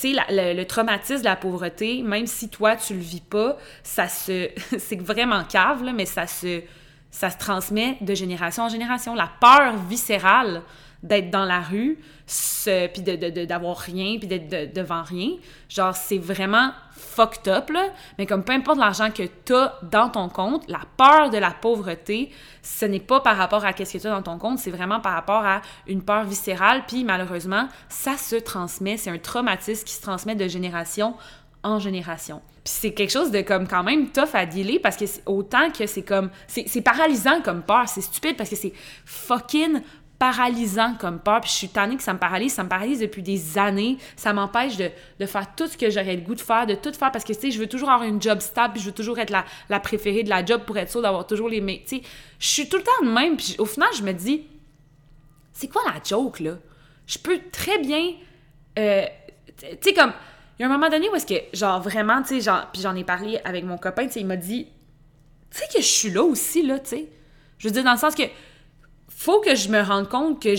[SPEAKER 1] tu le, traumatisme de la pauvreté, même si toi, tu le vis pas, ça se... c'est vraiment cave, mais ça se, ça se transmet de génération en génération. La peur viscérale d'être dans la rue, puis d'avoir de, rien, puis d'être devant rien. Genre, c'est vraiment fucked up, là. Mais comme peu importe l'argent que tu as dans ton compte, la peur de la pauvreté, ce n'est pas par rapport à qu'est-ce que tu as dans ton compte, c'est vraiment par rapport à une peur viscérale. Puis malheureusement, ça se transmet. C'est un traumatisme qui se transmet de génération en génération. Puis c'est quelque chose de comme quand même tough à dealer parce que autant que c'est comme c'est paralysant comme peur, c'est stupide parce que c'est fucking paralysant comme peur. Puis je suis tannée que ça me paralyse. Ça me paralyse depuis des années. Ça m'empêche de, faire tout ce que j'aurais le goût de faire, de tout faire parce que, tu sais, je veux toujours avoir une job stable, puis je veux toujours être la, préférée de la job pour être sûre d'avoir toujours les mecs. Je suis tout le temps de même. Puis au final, je me dis, c'est quoi la joke, là? Je peux très bien. Euh, tu sais, comme. Il y a un moment donné où est-ce que, genre, vraiment, tu sais, puis j'en ai parlé avec mon copain, tu sais, il m'a dit, tu sais, que je suis là aussi, là, tu sais. Je veux dire, dans le sens que faut que je me rende compte que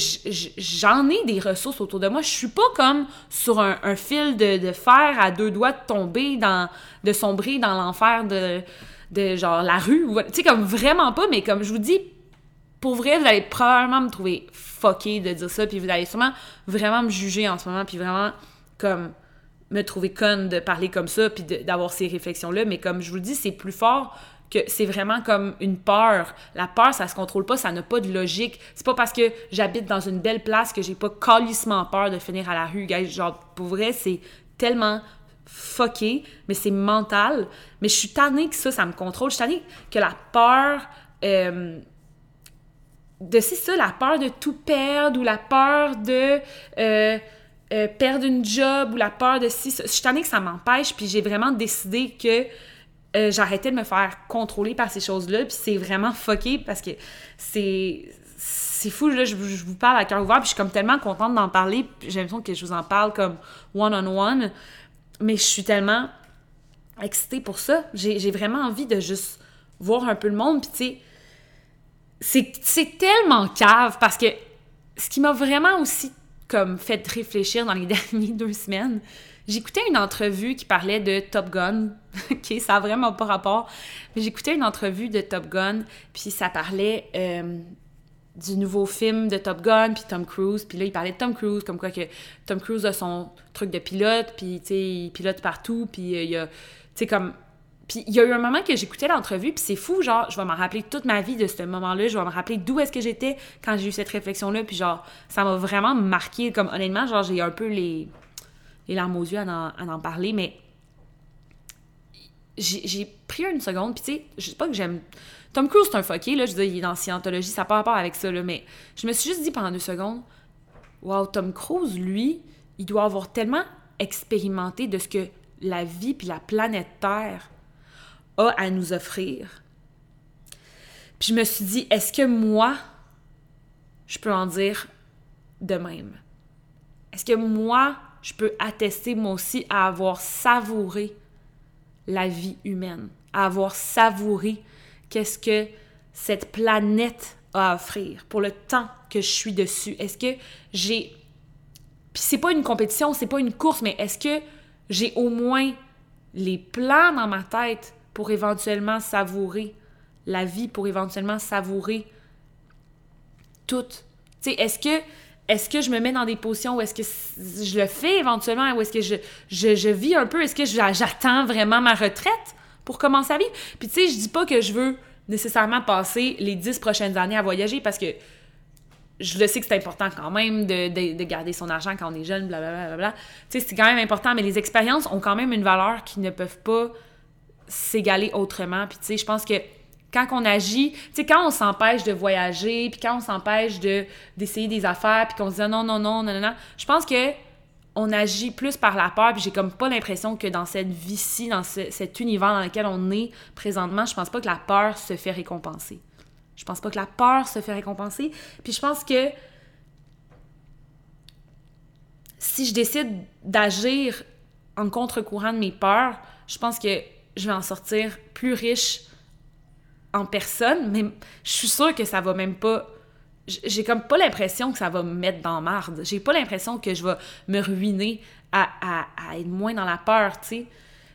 [SPEAKER 1] j'en ai des ressources autour de moi. Je suis pas comme sur un, fil de, fer à deux doigts de tomber dans, de sombrer dans l'enfer de, de genre la rue. Tu sais, comme vraiment pas, mais comme je vous dis, pour vrai, vous allez probablement me trouver fucké de dire ça, puis vous allez sûrement vraiment me juger en ce moment, puis vraiment comme me trouver conne de parler comme ça, puis d'avoir ces réflexions-là. Mais comme je vous dis, c'est plus fort c'est vraiment comme une peur. La peur, ça se contrôle pas, ça n'a pas de logique. C'est pas parce que j'habite dans une belle place que j'ai pas calissement peur de finir à la rue, guys. Genre, pour vrai, c'est tellement fucké, mais c'est mental. Mais je suis tannée que ça, ça me contrôle. Je suis tannée que la peur... Euh, de c'est ça, la peur de tout perdre ou la peur de euh, euh, perdre une job ou la peur de si. Je suis tannée que ça m'empêche, puis j'ai vraiment décidé que euh, j'arrêtais de me faire contrôler par ces choses-là, puis c'est vraiment fucké parce que c'est c'est fou, là, je, vous parle à cœur ouvert, puis je suis comme tellement contente d'en parler, j'ai l'impression que je vous en parle comme one-on-one, mais je suis tellement excitée pour ça. J'ai vraiment envie de juste voir un peu le monde, puis tu sais, c'est tellement cave, parce que ce qui m'a vraiment aussi comme fait réfléchir dans les dernières deux semaines. J'écoutais une entrevue qui parlait de Top Gun. ok, ça a vraiment pas rapport. Mais j'écoutais une entrevue de Top Gun, puis ça parlait euh, du nouveau film de Top Gun, puis Tom Cruise. Puis là, il parlait de Tom Cruise, comme quoi que Tom Cruise a son truc de pilote, puis tu sais, il pilote partout, puis euh, il y a, tu sais, comme... Puis il y a eu un moment que j'écoutais l'entrevue, puis c'est fou, genre, je vais m'en rappeler toute ma vie de ce moment-là, je vais me rappeler d'où est-ce que j'étais quand j'ai eu cette réflexion-là, puis genre, ça m'a vraiment marqué, comme honnêtement, genre, j'ai un peu les, les larmes aux yeux à en, à en parler, mais j'ai pris une seconde, puis tu sais, je sais pas que j'aime Tom Cruise, c'est un fucké, là, je dire, il est dans Scientologie, ça n'a pas rapport avec ça, là, mais je me suis juste dit pendant deux secondes, wow, Tom Cruise, lui, il doit avoir tellement expérimenté de ce que la vie puis la planète Terre a à nous offrir. Puis je me suis dit, est-ce que moi, je peux en dire de même? Est-ce que moi, je peux attester moi aussi à avoir savouré la vie humaine, à avoir savouré qu'est-ce que cette planète a à offrir pour le temps que je suis dessus. Est-ce que j'ai puis c'est pas une compétition, c'est pas une course, mais est-ce que j'ai au moins les plans dans ma tête pour éventuellement savourer la vie, pour éventuellement savourer tout? Tu sais, est-ce que est-ce que je me mets dans des positions où est-ce que je le fais éventuellement, ou est-ce que je, je, je, vis un peu, est-ce que j'attends vraiment ma retraite pour commencer à vivre? Puis tu sais, je dis pas que je veux nécessairement passer les dix prochaines années à voyager parce que je le sais que c'est important quand même de, de, de, garder son argent quand on est jeune, blablabla. Bla. Tu sais, c'est quand même important, mais les expériences ont quand même une valeur qui ne peuvent pas s'égaler autrement. Puis tu sais, je pense que quand on agit, tu sais, quand on s'empêche de voyager, puis quand on s'empêche de d'essayer des affaires, puis qu'on se dit non, non, non, non, non, non, je pense que on agit plus par la peur, puis j'ai comme pas l'impression que dans cette vie-ci, dans cet univers dans lequel on est présentement, je pense pas que la peur se fait récompenser. Je pense pas que la peur se fait récompenser. Puis je pense que si je décide d'agir en contre-courant de mes peurs, je pense que je vais en sortir plus riche en personne, mais je suis sûre que ça va même pas. J'ai comme pas l'impression que ça va me mettre dans marde. J'ai pas l'impression que je vais me ruiner à, à, être moins dans la peur, tu sais.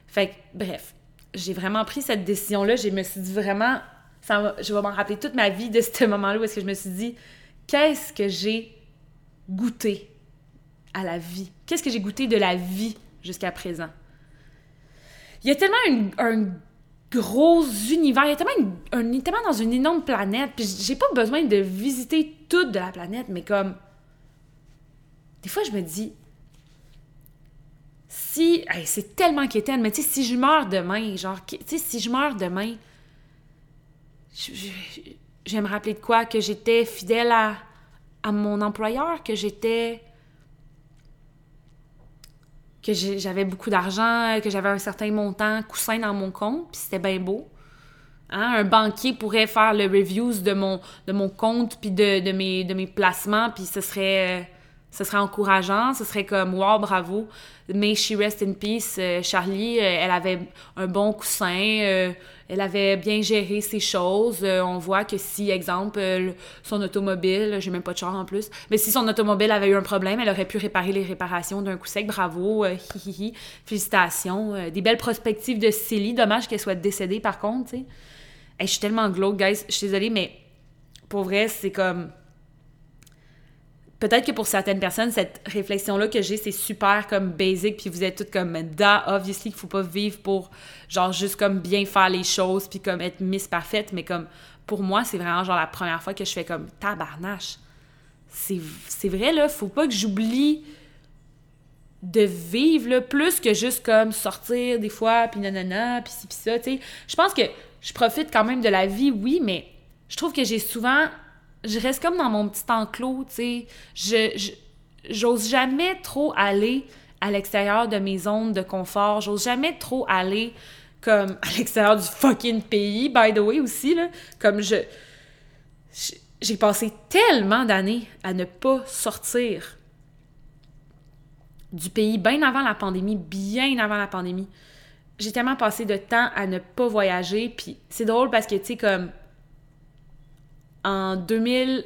[SPEAKER 1] Fait que, bref, j'ai vraiment pris cette décision-là. Je me suis dit vraiment, ça je vais m'en rappeler toute ma vie de ce moment-là où est-ce que je me suis dit, qu'est-ce que j'ai goûté à la vie? Qu'est-ce que j'ai goûté de la vie jusqu'à présent? Il y a tellement un gros univers. Il a tellement, tellement dans une énorme planète. Puis j'ai pas besoin de visiter toute la planète, mais comme. Des fois, je me dis. Si. c'est tellement quétaine, mais tu sais, si je meurs demain, genre. Tu sais, si je meurs demain. Je, vais me rappeler de quoi? Que j'étais fidèle à mon employeur, que j'étais que j'avais beaucoup d'argent, que j'avais un certain montant coussin dans mon compte, puis c'était bien beau. Hein? Un banquier pourrait faire le reviews de mon, de mon compte, puis de, mes, de mes placements, puis ce serait, ce serait encourageant, ce serait comme « wow, bravo ». Mais she rest in peace, euh, Charlie, euh, elle avait un bon coussin, euh, elle avait bien géré ses choses. on voit que si, exemple, son automobile, j'ai même pas de char en plus, mais si son automobile avait eu un problème, elle aurait pu réparer les réparations d'un coup sec. Bravo, félicitations. des belles perspectives de Célie. Dommage qu'elle soit décédée par contre, tu je suis tellement glauque, guys. Je suis désolée, mais pour vrai, c'est comme peut-être que pour certaines personnes, cette réflexion-là que j'ai, c'est super comme basic, puis vous êtes toutes comme da, obviously qu'il faut pas vivre pour genre juste comme bien faire les choses, puis comme être miss parfaite, mais comme pour moi, c'est vraiment genre la première fois que je fais comme tabarnache. C'est vrai, là, faut pas que j'oublie de vivre là, plus que juste comme sortir des fois, puis nanana, puis ci, puis ça, tu sais. Je pense que je profite quand même de la vie, oui, mais je trouve que j'ai souvent je reste comme dans mon petit enclos, tu sais. Je, j'ose jamais trop aller à l'extérieur de mes zones de confort. J'ose jamais trop aller comme à l'extérieur du fucking pays, by the way, aussi, là. Comme je... J'ai passé tellement d'années à ne pas sortir du pays, bien avant la pandémie, bien avant la pandémie. J'ai tellement passé de temps à ne pas voyager, puis c'est drôle parce que, tu sais, comme en 2000,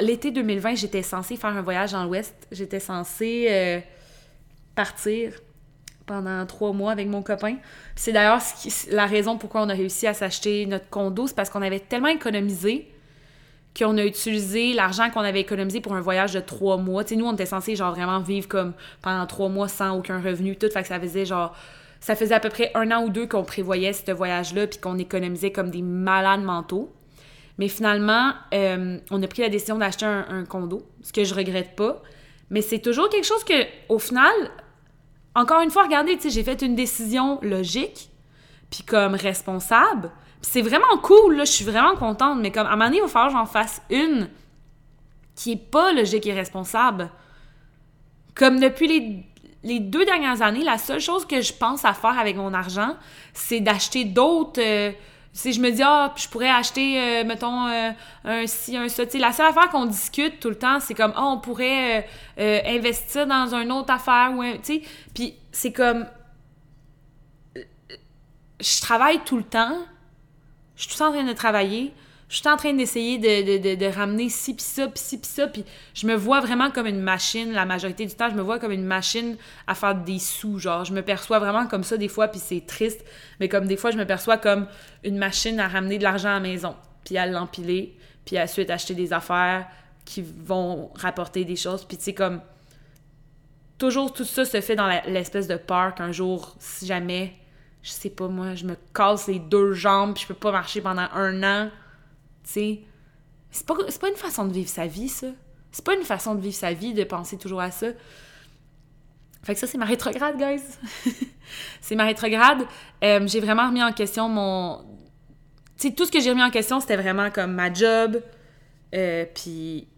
[SPEAKER 1] l'été 2020, j'étais censée faire un voyage dans l'Ouest. J'étais censée euh, partir pendant trois mois avec mon copain. C'est d'ailleurs la raison pourquoi on a réussi à s'acheter notre condo, c'est parce qu'on avait tellement économisé qu'on a utilisé l'argent qu'on avait économisé pour un voyage de trois mois. Tu nous, on était censés, genre, vraiment vivre comme pendant trois mois sans aucun revenu, tout. Fait que ça faisait, genre, ça faisait à peu près un an ou deux qu'on prévoyait ce voyage-là, puis qu'on économisait comme des malades mentaux. Mais finalement, euh, on a pris la décision d'acheter un, condo, ce que je regrette pas. Mais c'est toujours quelque chose que, au final, encore une fois, regardez, j'ai fait une décision logique, puis comme responsable. c'est vraiment cool, là, je suis vraiment contente, mais comme à un moment donné, il va que j'en fasse une qui est pas logique et responsable. Comme depuis les, les, deux dernières années, la seule chose que je pense à faire avec mon argent, c'est d'acheter d'autres. Euh, si je me dis, ah, je pourrais acheter, euh, mettons, euh, un ci, un ça. la seule affaire qu'on discute tout le temps, c'est comme, ah, on pourrait euh, investir dans une autre affaire. ou Tu sais, puis c'est comme. Je travaille tout le temps. Je suis tout le en train de travailler je suis en train d'essayer de, ramener ci, puis ça, puis ci, puis ça, puis je me vois vraiment comme une machine, la majorité du temps, je me vois comme une machine à faire des sous, genre, je me perçois vraiment comme ça des fois, puis c'est triste, mais comme des fois, je me perçois comme une machine à ramener de l'argent à la maison, puis à l'empiler, puis ensuite acheter des affaires qui vont rapporter des choses, puis tu sais, comme, toujours tout ça se fait dans l'espèce de peur qu'un jour, si jamais, je sais pas moi, je me casse les deux jambes, puis je peux pas marcher pendant un an, c'est pas, une façon de vivre sa vie, ça. C'est pas une façon de vivre sa vie de penser toujours à ça. Fait que ça, c'est ma rétrograde, guys. c'est ma rétrograde. Euh, j'ai vraiment remis en question mon. Tu sais, tout ce que j'ai remis en question, c'était vraiment comme ma job. Euh, puis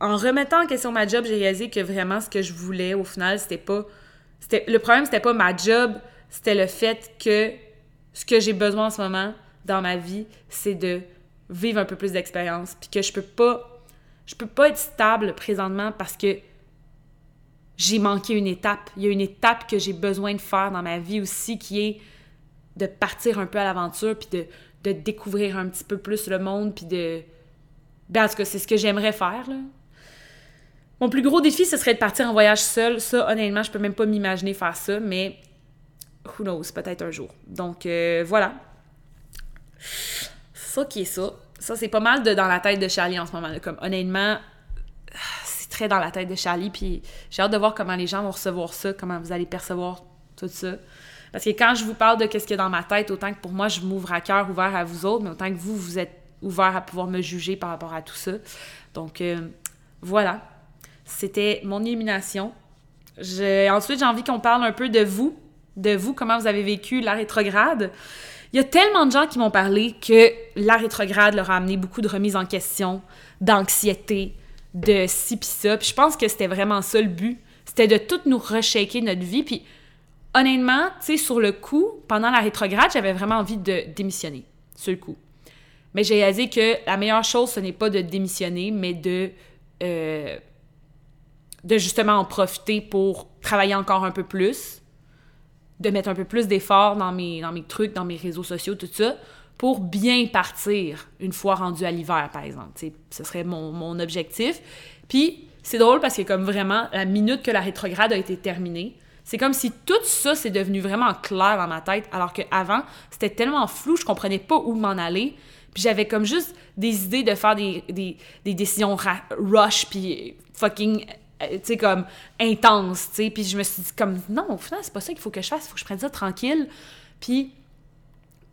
[SPEAKER 1] en remettant en question ma job, j'ai réalisé que vraiment ce que je voulais, au final, c'était pas. Le problème, c'était pas ma job, c'était le fait que ce que j'ai besoin en ce moment dans ma vie, c'est de vivre un peu plus d'expérience, puis que je peux pas, je peux pas être stable présentement parce que j'ai manqué une étape. Il y a une étape que j'ai besoin de faire dans ma vie aussi qui est de partir un peu à l'aventure, puis de, de, découvrir un petit peu plus le monde, puis de... Ben, en tout cas, c'est ce que j'aimerais faire, là. Mon plus gros défi, ce serait de partir en voyage seul. Ça, honnêtement, je peux même pas m'imaginer faire ça, mais who knows, peut-être un jour. Donc, euh, voilà est ça. Ça, c'est pas mal de dans la tête de Charlie en ce moment. Comme honnêtement, c'est très dans la tête de Charlie. Puis j'ai hâte de voir comment les gens vont recevoir ça, comment vous allez percevoir tout ça. Parce que quand je vous parle de qu'est-ce qu'il y a dans ma tête, autant que pour moi, je m'ouvre à cœur ouvert à vous autres, mais autant que vous, vous êtes ouvert à pouvoir me juger par rapport à tout ça. Donc euh, voilà. C'était mon illumination. Ensuite, j'ai envie qu'on parle un peu de vous, de vous, comment vous avez vécu la rétrograde. Il y a tellement de gens qui m'ont parlé que la rétrograde leur a amené beaucoup de remises en question, d'anxiété, de ci pis ça. Puis je pense que c'était vraiment ça le but. C'était de tout nous reshaker notre vie. Puis honnêtement, tu sais, sur le coup, pendant la rétrograde, j'avais vraiment envie de démissionner, sur le coup. Mais j'ai réalisé que la meilleure chose, ce n'est pas de démissionner, mais de, euh, de justement en profiter pour travailler encore un peu plus, de mettre un peu plus d'efforts dans mes, dans trucs, dans mes réseaux sociaux, tout ça, pour bien partir une fois rendu à l'hiver, par exemple. ce serait mon, objectif. Puis, c'est drôle parce que comme vraiment, la minute que la rétrograde a été terminée, c'est comme si tout ça s'est devenu vraiment clair dans ma tête, alors qu'avant, c'était tellement flou, je comprenais pas où m'en aller. Puis j'avais comme juste des idées de faire des, des, des décisions rush, puis fucking tu sais, comme intense, tu sais. Puis je me suis dit, comme, non, au final, c'est pas ça qu'il faut que je fasse. Il faut que je prenne ça tranquille. Puis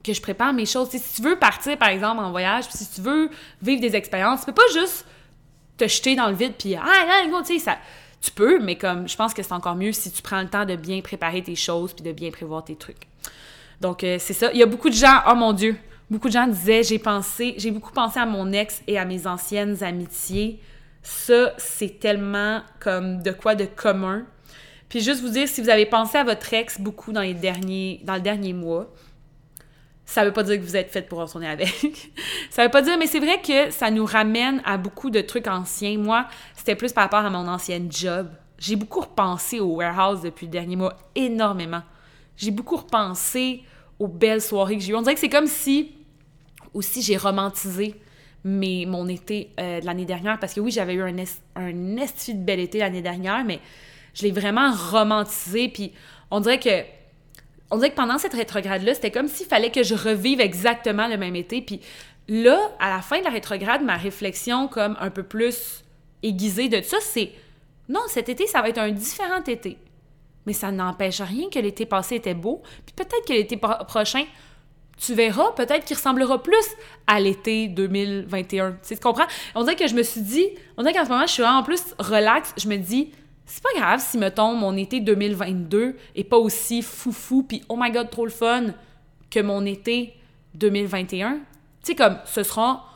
[SPEAKER 1] que je prépare mes choses. si tu veux partir, par exemple, en voyage, si tu veux vivre des expériences, tu peux pas juste te jeter dans le vide, puis, ah, tu sais, ça. Tu peux, mais comme, je pense que c'est encore mieux si tu prends le temps de bien préparer tes choses, puis de bien prévoir tes trucs. Donc, euh, c'est ça. Il y a beaucoup de gens, oh mon Dieu, beaucoup de gens disaient, j'ai pensé, j'ai beaucoup pensé à mon ex et à mes anciennes amitiés ça, c'est tellement comme de quoi de commun. Puis juste vous dire, si vous avez pensé à votre ex beaucoup dans, les derniers, dans le dernier mois, ça veut pas dire que vous êtes fait pour retourner avec. ça veut pas dire, mais c'est vrai que ça nous ramène à beaucoup de trucs anciens. Moi, c'était plus par rapport à mon ancienne job. J'ai beaucoup repensé au warehouse depuis le dernier mois, énormément. J'ai beaucoup repensé aux belles soirées que j'ai eues. On dirait que c'est comme si aussi j'ai romantisé mais mon été euh, de l'année dernière, parce que oui, j'avais eu un, esti de bel été l'année dernière, mais je l'ai vraiment romantisé, puis on dirait que on dirait que pendant cette rétrograde-là, c'était comme s'il fallait que je revive exactement le même été, puis là, à la fin de la rétrograde, ma réflexion comme un peu plus aiguisée de ça, c'est non, cet été, ça va être un différent été. Mais ça n'empêche rien que l'été passé était beau, puis peut-être que l'été prochain, tu verras, peut-être qu'il ressemblera plus à l'été 2021. Tu, comprends? On dirait que je me suis dit, on dirait qu'en ce moment, je suis en plus relax. Je me dis, c'est pas grave si, mettons, mon été 2022 est pas aussi foufou, puis oh my god, trop le fun que mon été 2021. Tu sais, comme, ce sera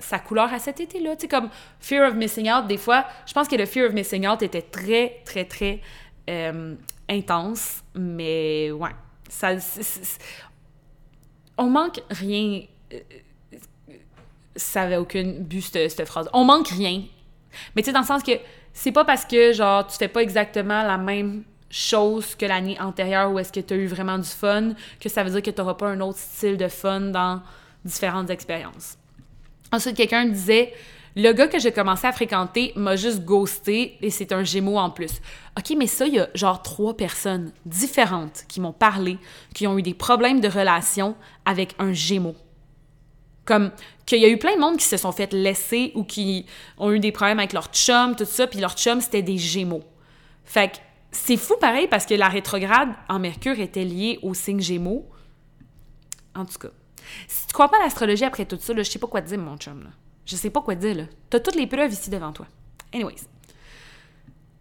[SPEAKER 1] sa couleur à cet été-là. Tu sais, comme Fear of Missing Out, des fois, je pense que le Fear of Missing Out était très, très, très euh, intense, mais ouais. Ça, on manque rien. Euh, ça avait aucune but, cette, phrase. On manque rien. Mais tu sais, dans le sens que c'est pas parce que, genre, tu fais pas exactement la même chose que l'année antérieure où est-ce que tu as eu vraiment du fun, que ça veut dire que tu n'auras pas un autre style de fun dans différentes expériences. Ensuite, quelqu'un disait le gars que j'ai commencé à fréquenter m'a juste ghosté et c'est un gémeau en plus. OK, mais ça, il y a genre trois personnes différentes qui m'ont parlé, qui ont eu des problèmes de relation avec un gémeau. Comme qu'il y a eu plein de monde qui se sont fait laisser ou qui ont eu des problèmes avec leur chum, tout ça, puis leur chum, c'était des gémeaux. Fait que c'est fou pareil parce que la rétrograde en Mercure était liée au signe gémeaux. En tout cas. Si tu crois pas à l'astrologie après tout ça, là, je sais pas quoi te dire, mon chum. Là. Je sais pas quoi dire, là. T'as toutes les preuves ici devant toi. Anyways.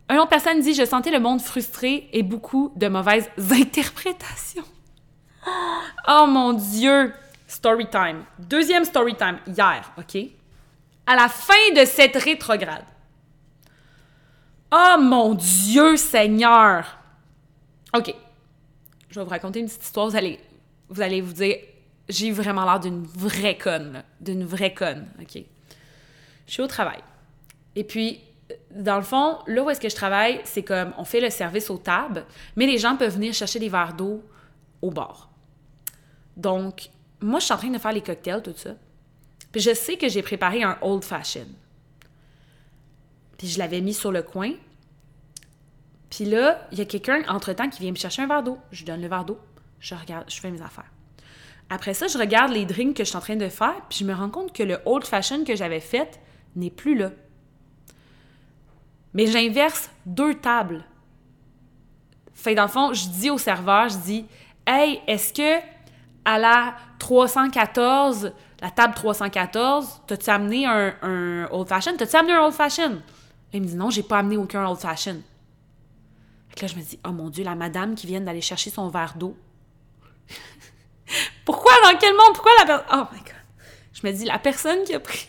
[SPEAKER 1] Une autre personne dit Je sentais le monde frustré et beaucoup de mauvaises interprétations. Oh mon Dieu! Story time. Deuxième story time, hier, OK? À la fin de cette rétrograde. Oh mon Dieu Seigneur! OK. Je vais vous raconter une petite histoire. Vous allez vous, allez vous dire J'ai vraiment l'air d'une vraie conne, d'une vraie conne, OK? Je suis au travail. Et puis, dans le fond, là où est-ce que je travaille, c'est comme on fait le service aux tables, mais les gens peuvent venir chercher des verres d'eau au bar. Donc, moi, je suis en train de faire les cocktails, tout ça. Puis je sais que j'ai préparé un old fashion. Puis je l'avais mis sur le coin. Puis là, il y a quelqu'un, entre-temps, qui vient me chercher un verre d'eau. Je lui donne le verre d'eau. Je regarde, je fais mes affaires. Après ça, je regarde les drinks que je suis en train de faire, puis je me rends compte que le old fashion que j'avais fait, n'est plus là. Mais j'inverse deux tables. Fait dans le fond, je dis au serveur, je dis Hey, est-ce que à la 314, la table 314, t'as-tu amené un, old fashion? T'as-tu amené un old fashion? il me dit non, j'ai pas amené aucun old fashion. Fait là, je me dis, oh mon Dieu, la madame qui vient d'aller chercher son verre d'eau. Pourquoi, dans quel monde? Pourquoi la personne. Oh my god. Je me dis, la personne qui a pris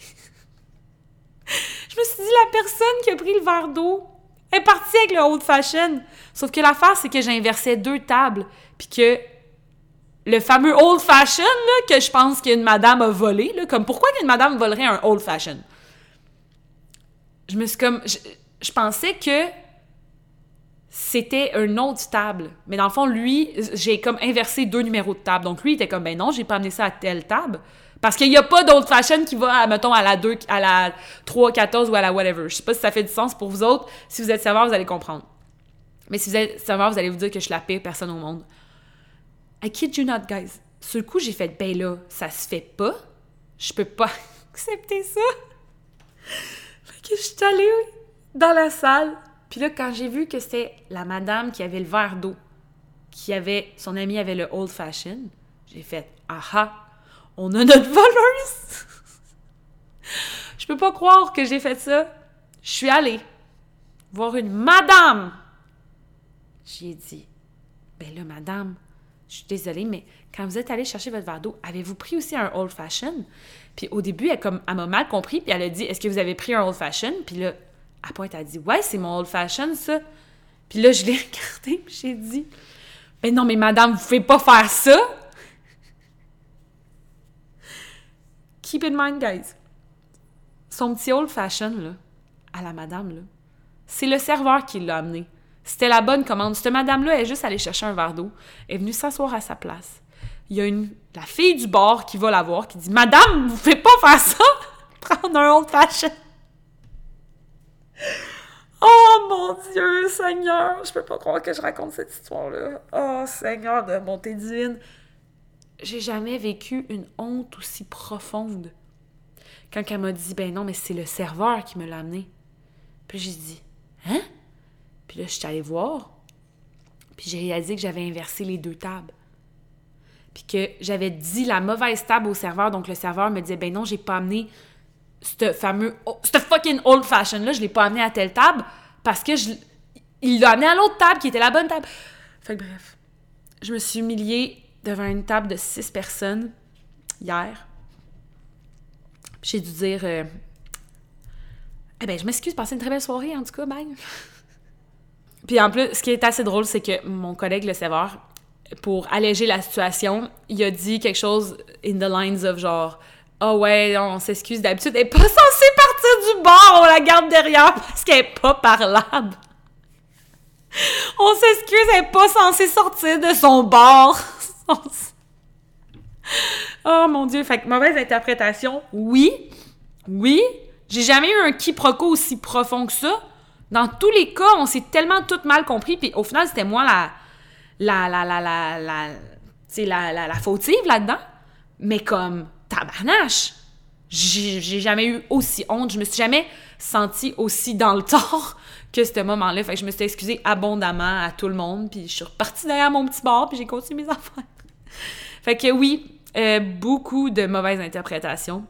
[SPEAKER 1] je me suis dit, la personne qui a pris le verre d'eau est partie avec le old fashion. Sauf que l'affaire, c'est que j'inversais deux tables, puis que le fameux old fashion, que je pense qu'une madame a volé, là, comme pourquoi une madame volerait un old fashion? Je me suis comme. Je, pensais que c'était une autre table. Mais dans le fond, lui, j'ai comme inversé deux numéros de table. Donc lui, il était comme, ben non, j'ai pas amené ça à telle table. Parce qu'il n'y a pas d'autre fashion qui va, mettons, à la 2, à la 3, 14 ou à la whatever. Je sais pas si ça fait du sens pour vous autres. Si vous êtes serveur, vous allez comprendre. Mais si vous êtes serveur, vous allez vous dire que je la pire personne au monde. I kid you not, guys. Sur le coup, j'ai fait, ben là, ça se fait pas. Je peux pas accepter ça. que je suis allée dans la salle. Puis là, quand j'ai vu que c'était la madame qui avait le verre d'eau, qui avait, son ami avait le old fashion, j'ai fait, aha, on a notre voleuse! je peux pas croire que j'ai fait ça. Je suis allée voir une madame. J'ai dit, ben là, madame, je suis désolée, mais quand vous êtes allée chercher votre verre d'eau, avez-vous pris aussi un old fashion? Puis au début, elle, comme, m'a mal compris, puis elle a dit, est-ce que vous avez pris un old fashion? Puis là, à pointe, elle a dit, ouais, c'est mon old fashion, ça. Puis là, je l'ai regardé, puis j'ai dit, ben non, mais madame, vous pouvez pas faire ça! Keep in mind, guys, son petit old fashion, là, à la madame, là, c'est le serveur qui l'a amené. C'était la bonne commande. Cette madame-là est juste allée chercher un verre d'eau, est venue s'asseoir à sa place. il y a une, la fille du bar qui va la voir, qui dit Madame, vous faites pas faire ça! Prendre un old fashion. Oh mon Dieu, Seigneur! Je peux pas croire que je raconte cette histoire-là. Oh Seigneur de bonté divine. J'ai jamais vécu une honte aussi profonde. Quand elle m'a dit, ben non, mais c'est le serveur qui me l'a amené. Puis j'ai dit, hein? Puis là, je suis allée voir. Puis j'ai réalisé que j'avais inversé les deux tables. Puis que j'avais dit la mauvaise table au serveur. Donc le serveur me disait, ben non, j'ai pas amené ce fameux, ce fucking old fashion là, je l'ai pas amené à telle table parce que je, il l'a amené à l'autre table qui était la bonne table. Fait que bref, je me suis humiliée devant une table de six personnes hier. J'ai dû dire, euh, eh ben, je m'excuse, passez une très belle soirée en tout cas, bye. Puis en plus, ce qui est assez drôle, c'est que mon collègue le serveur, pour alléger la situation, il a dit quelque chose in the lines of genre ah oh ouais, on s'excuse, d'habitude, elle est pas censée partir du bar, on la garde derrière parce qu'elle est pas parlable. On s'excuse, elle est pas censée sortir de son oh mon dieu, fait que mauvaise interprétation, oui, oui. J'ai jamais eu un quiproquo aussi profond que ça. Dans tous les cas, on s'est tellement tout mal compris, puis au final, c'était moi la la la la la la, la, la, la fautive là-dedans. Mais comme tabarnache! J'ai jamais eu aussi honte, je me suis jamais sentie aussi dans le tort que ce moment-là. Fait que je me suis excusée abondamment à tout le monde, puis je suis repartie derrière mon petit bar, puis j'ai continué mes affaires. Fait que oui, euh, beaucoup de mauvaises interprétations.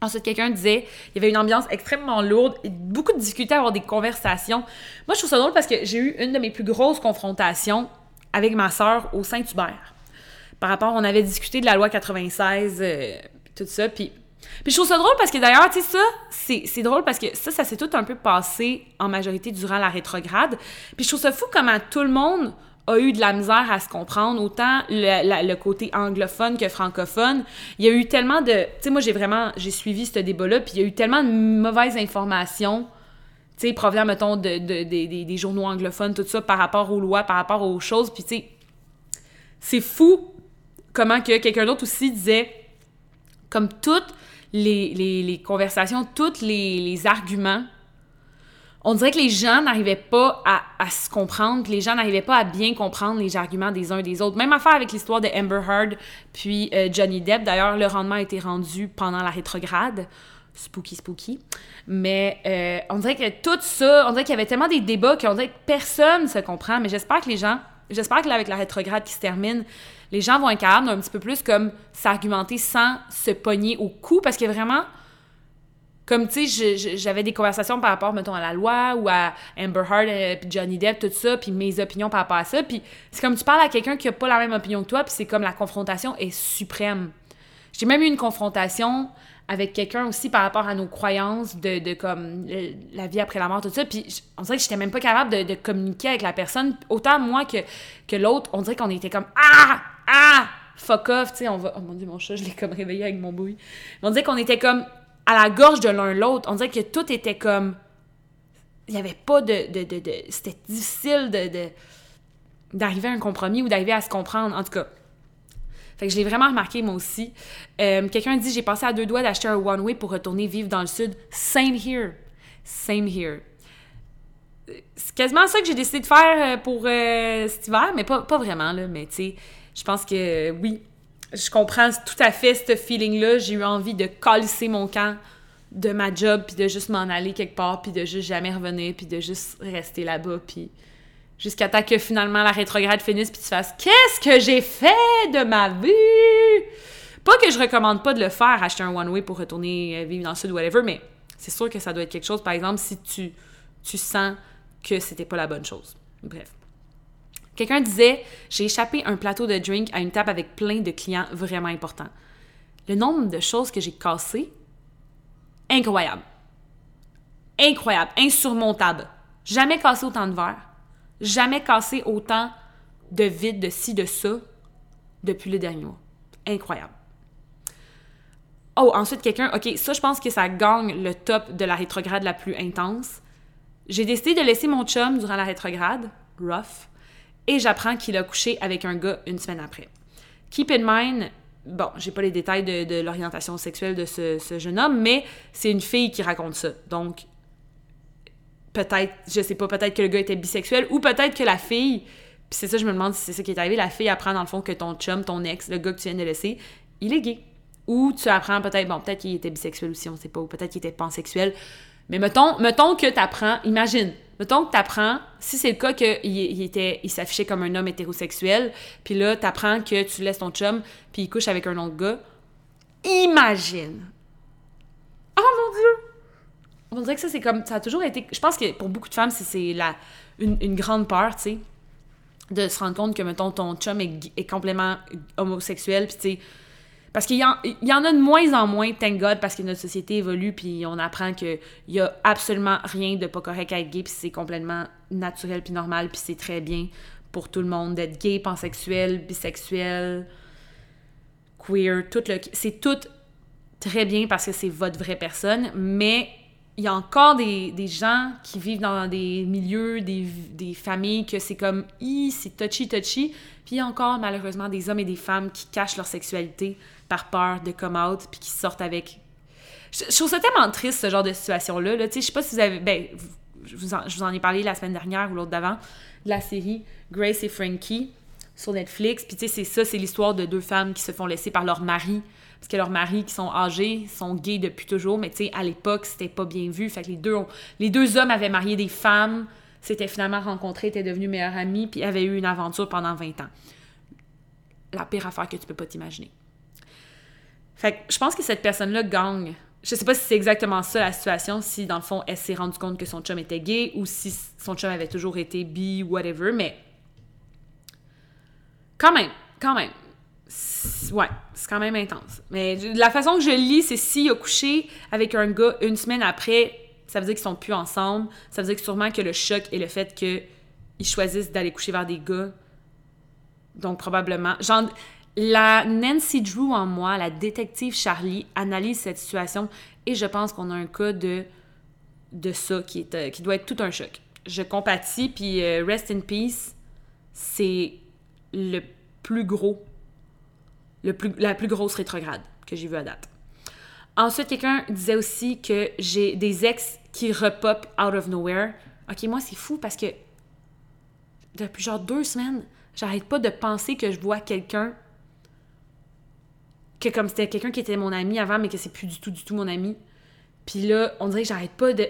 [SPEAKER 1] Ensuite, quelqu'un disait il y avait une ambiance extrêmement lourde, et beaucoup de difficultés à avoir des conversations. Moi, je trouve ça drôle parce que j'ai eu une de mes plus grosses confrontations avec ma sœur au Saint-Hubert par rapport, on avait discuté de la loi 96, euh, tout ça, puis... Puis je trouve ça drôle parce que d'ailleurs, tu sais, ça, c'est drôle parce que ça, ça s'est tout un peu passé en majorité durant la rétrograde. Puis je trouve ça fou comment tout le monde a eu de la misère à se comprendre, autant le, côté anglophone que francophone. Il y a eu tellement de... Tu sais, moi, j'ai vraiment... J'ai suivi ce débat-là, puis il y a eu tellement de mauvaises informations, tu sais, provenant, mettons, de, des journaux anglophones, tout ça, par rapport aux lois, par rapport aux choses. Puis, tu sais, c'est fou comment que quelqu'un d'autre aussi disait, comme toutes les, conversations, tous les, arguments, on dirait que les gens n'arrivaient pas à, se comprendre, les gens n'arrivaient pas à bien comprendre les arguments des uns et des autres. Même affaire avec l'histoire de Amber Heard puis euh, Johnny Depp. D'ailleurs, le rendement a été rendu pendant la rétrograde. Spooky, spooky. Mais euh, on dirait que tout ça, on dirait qu'il y avait tellement des débats qu'on dirait que personne ne se comprend. Mais j'espère que les gens, j'espère que là, avec la rétrograde qui se termine, les gens vont être capables d'un petit peu plus comme s'argumenter sans se pogner au cou parce que vraiment comme tu sais j'avais des conversations par rapport mettons à la loi ou à Amber Heard euh, Johnny Depp tout ça puis mes opinions par rapport à ça puis c'est comme tu parles à quelqu'un qui a pas la même opinion que toi puis c'est comme la confrontation est suprême j'ai même eu une confrontation avec quelqu'un aussi par rapport à nos croyances de, de comme la vie après la mort, tout ça. Puis on dirait que j'étais même pas capable de, de, communiquer avec la personne. Autant moi que, que l'autre, on dirait qu'on était comme Ah! Ah! Fuck off! Tu sais, on va. Oh mon dieu, mon chat, je l'ai comme réveillé avec mon bruit. On dirait qu'on était comme à la gorge de l'un l'autre. On dirait que tout était comme. Il n'y avait pas de. de, de. C'était difficile de, d'arriver à un compromis ou d'arriver à se comprendre. En tout cas, fait que je l'ai vraiment remarqué, moi aussi. Euh, quelqu'un dit J'ai passé à deux doigts d'acheter un one-way pour retourner vivre dans le sud. Same here. Same here. C'est quasiment ça que j'ai décidé de faire euh, pour euh, cet hiver, mais pas, pas vraiment, là. Mais tu sais, je pense que oui, je comprends tout à fait ce feeling-là. J'ai eu envie de calisser mon camp de ma job, puis de juste m'en aller quelque part, puis de juste jamais revenir, puis de juste rester là-bas, puis Jusqu'à temps que finalement la rétrograde finisse puis tu fasses Qu'est-ce que j'ai fait de ma vie? Pas que je recommande pas de le faire, acheter un one-way pour retourner euh, vivre dans le sud, whatever, mais c'est sûr que ça doit être quelque chose, par exemple, si tu, tu sens que c'était pas la bonne chose. Bref. Quelqu'un disait J'ai échappé un plateau de drink à une table avec plein de clients vraiment importants. Le nombre de choses que j'ai cassées, incroyable. Incroyable, insurmontable. Jamais cassé autant de verres Jamais cassé autant de vide, de ci, de ça, depuis le dernier mois. Incroyable. Oh, ensuite, quelqu'un, OK, ça, je pense que ça gagne le top de la rétrograde la plus intense. J'ai décidé de laisser mon chum durant la rétrograde, rough, et j'apprends qu'il a couché avec un gars une semaine après. keep in mind, bon, j'ai pas les détails de, l'orientation sexuelle de ce, jeune homme, mais c'est une fille qui raconte ça. Donc, peut-être, je sais pas, peut-être que le gars était bisexuel ou peut-être que la fille, puis c'est ça, je me demande si c'est ça qui est arrivé, la fille apprend dans le fond que ton chum, ton ex, le gars que tu viens de laisser, il est gay. Ou tu apprends peut-être, bon, peut-être qu'il était bisexuel aussi, on sait pas, ou peut-être qu'il était pansexuel. Mais mettons, mettons que tu apprends, imagine, mettons que tu apprends, si c'est le cas qu'il il était, il s'affichait comme un homme hétérosexuel, puis là, tu apprends que tu laisses ton chum, puis il couche avec un autre gars, imagine! Oh mon Dieu! On dirait que ça, c'est comme. Ça a toujours été. Je pense que pour beaucoup de femmes, c'est la une, une, grande peur, tu sais, de se rendre compte que, mettons, ton chum est, est complètement homosexuel, puis tu sais parce qu'il y, y, en a de moins en moins, thank God, parce que notre société évolue, puis on apprend qu'il y a absolument rien de pas correct à être gay, puis c'est complètement naturel puis normal, puis c'est très bien pour tout le monde d'être gay, pansexuel, bisexuel, queer, tout le... C'est tout très bien parce que c'est votre vraie personne, mais il y a encore des, des, gens qui vivent dans des milieux, des, des familles que c'est comme, c'est touchy-touchy. Puis il y a encore malheureusement des hommes et des femmes qui cachent leur sexualité par peur de come out puis qui sortent avec. Je, trouve ça tellement triste ce genre de situation-là. Là. Je sais pas si vous avez. Ben, je vous, en, je vous en ai parlé la semaine dernière ou l'autre d'avant, de la série Grace et Frankie sur Netflix. Puis tu sais, c'est ça, c'est l'histoire de deux femmes qui se font laisser par leur mari. Parce que leurs maris qui sont âgés sont gays depuis toujours, mais tu sais, à l'époque, c'était pas bien vu. Fait les deux, les deux hommes avaient marié des femmes, s'étaient finalement rencontrés, étaient devenus meilleurs amis, puis avaient eu une aventure pendant 20 ans. La pire affaire que tu peux pas t'imaginer. Fait que je pense que cette personne-là gagne. Je sais pas si c'est exactement ça la situation, si dans le fond elle s'est rendue compte que son chum était gay ou si son chum avait toujours été bi, whatever, mais quand même, quand même. Ouais, c'est quand même intense. Mais la façon que je lis, c'est s'il a couché avec un gars une semaine après, ça veut dire qu'ils sont plus ensemble. Ça veut dire que sûrement que le choc et le fait qu'ils choisissent d'aller coucher vers des gars. Donc probablement. Genre, la Nancy Drew en moi, la détective Charlie, analyse cette situation et je pense qu'on a un cas de, de ça qui, est, euh, qui doit être tout un choc. Je compatis, puis euh, Rest in Peace, c'est le plus gros, le plus, la plus grosse rétrograde que j'ai vue à date. Ensuite, quelqu'un disait aussi que j'ai des ex qui repop out of nowhere. Ok, moi, c'est fou parce que depuis genre deux semaines, j'arrête pas de penser que je vois quelqu'un que comme c'était quelqu'un qui était mon ami avant, mais que c'est plus du tout, du tout mon ami. Puis là, on dirait que j'arrête pas de.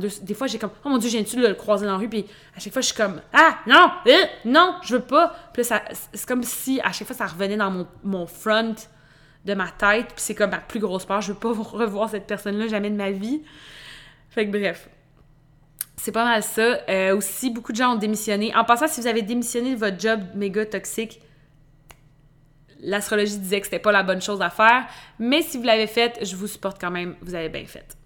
[SPEAKER 1] Deux, des fois, j'ai comme, oh mon dieu, j'ai tu de le croiser dans la rue, puis à chaque fois, je suis comme, ah, non, euh, non, je veux pas. Puis là, c'est comme si à chaque fois, ça revenait dans mon, mon front de ma tête, puis c'est comme ma plus grosse peur, je veux pas revoir cette personne-là jamais de ma vie. Fait que bref. C'est pas mal ça. Euh, aussi, beaucoup de gens ont démissionné. En passant, si vous avez démissionné de votre job méga toxique, l'astrologie disait que c'était pas la bonne chose à faire, mais si vous l'avez fait, je vous supporte quand même, vous avez bien fait.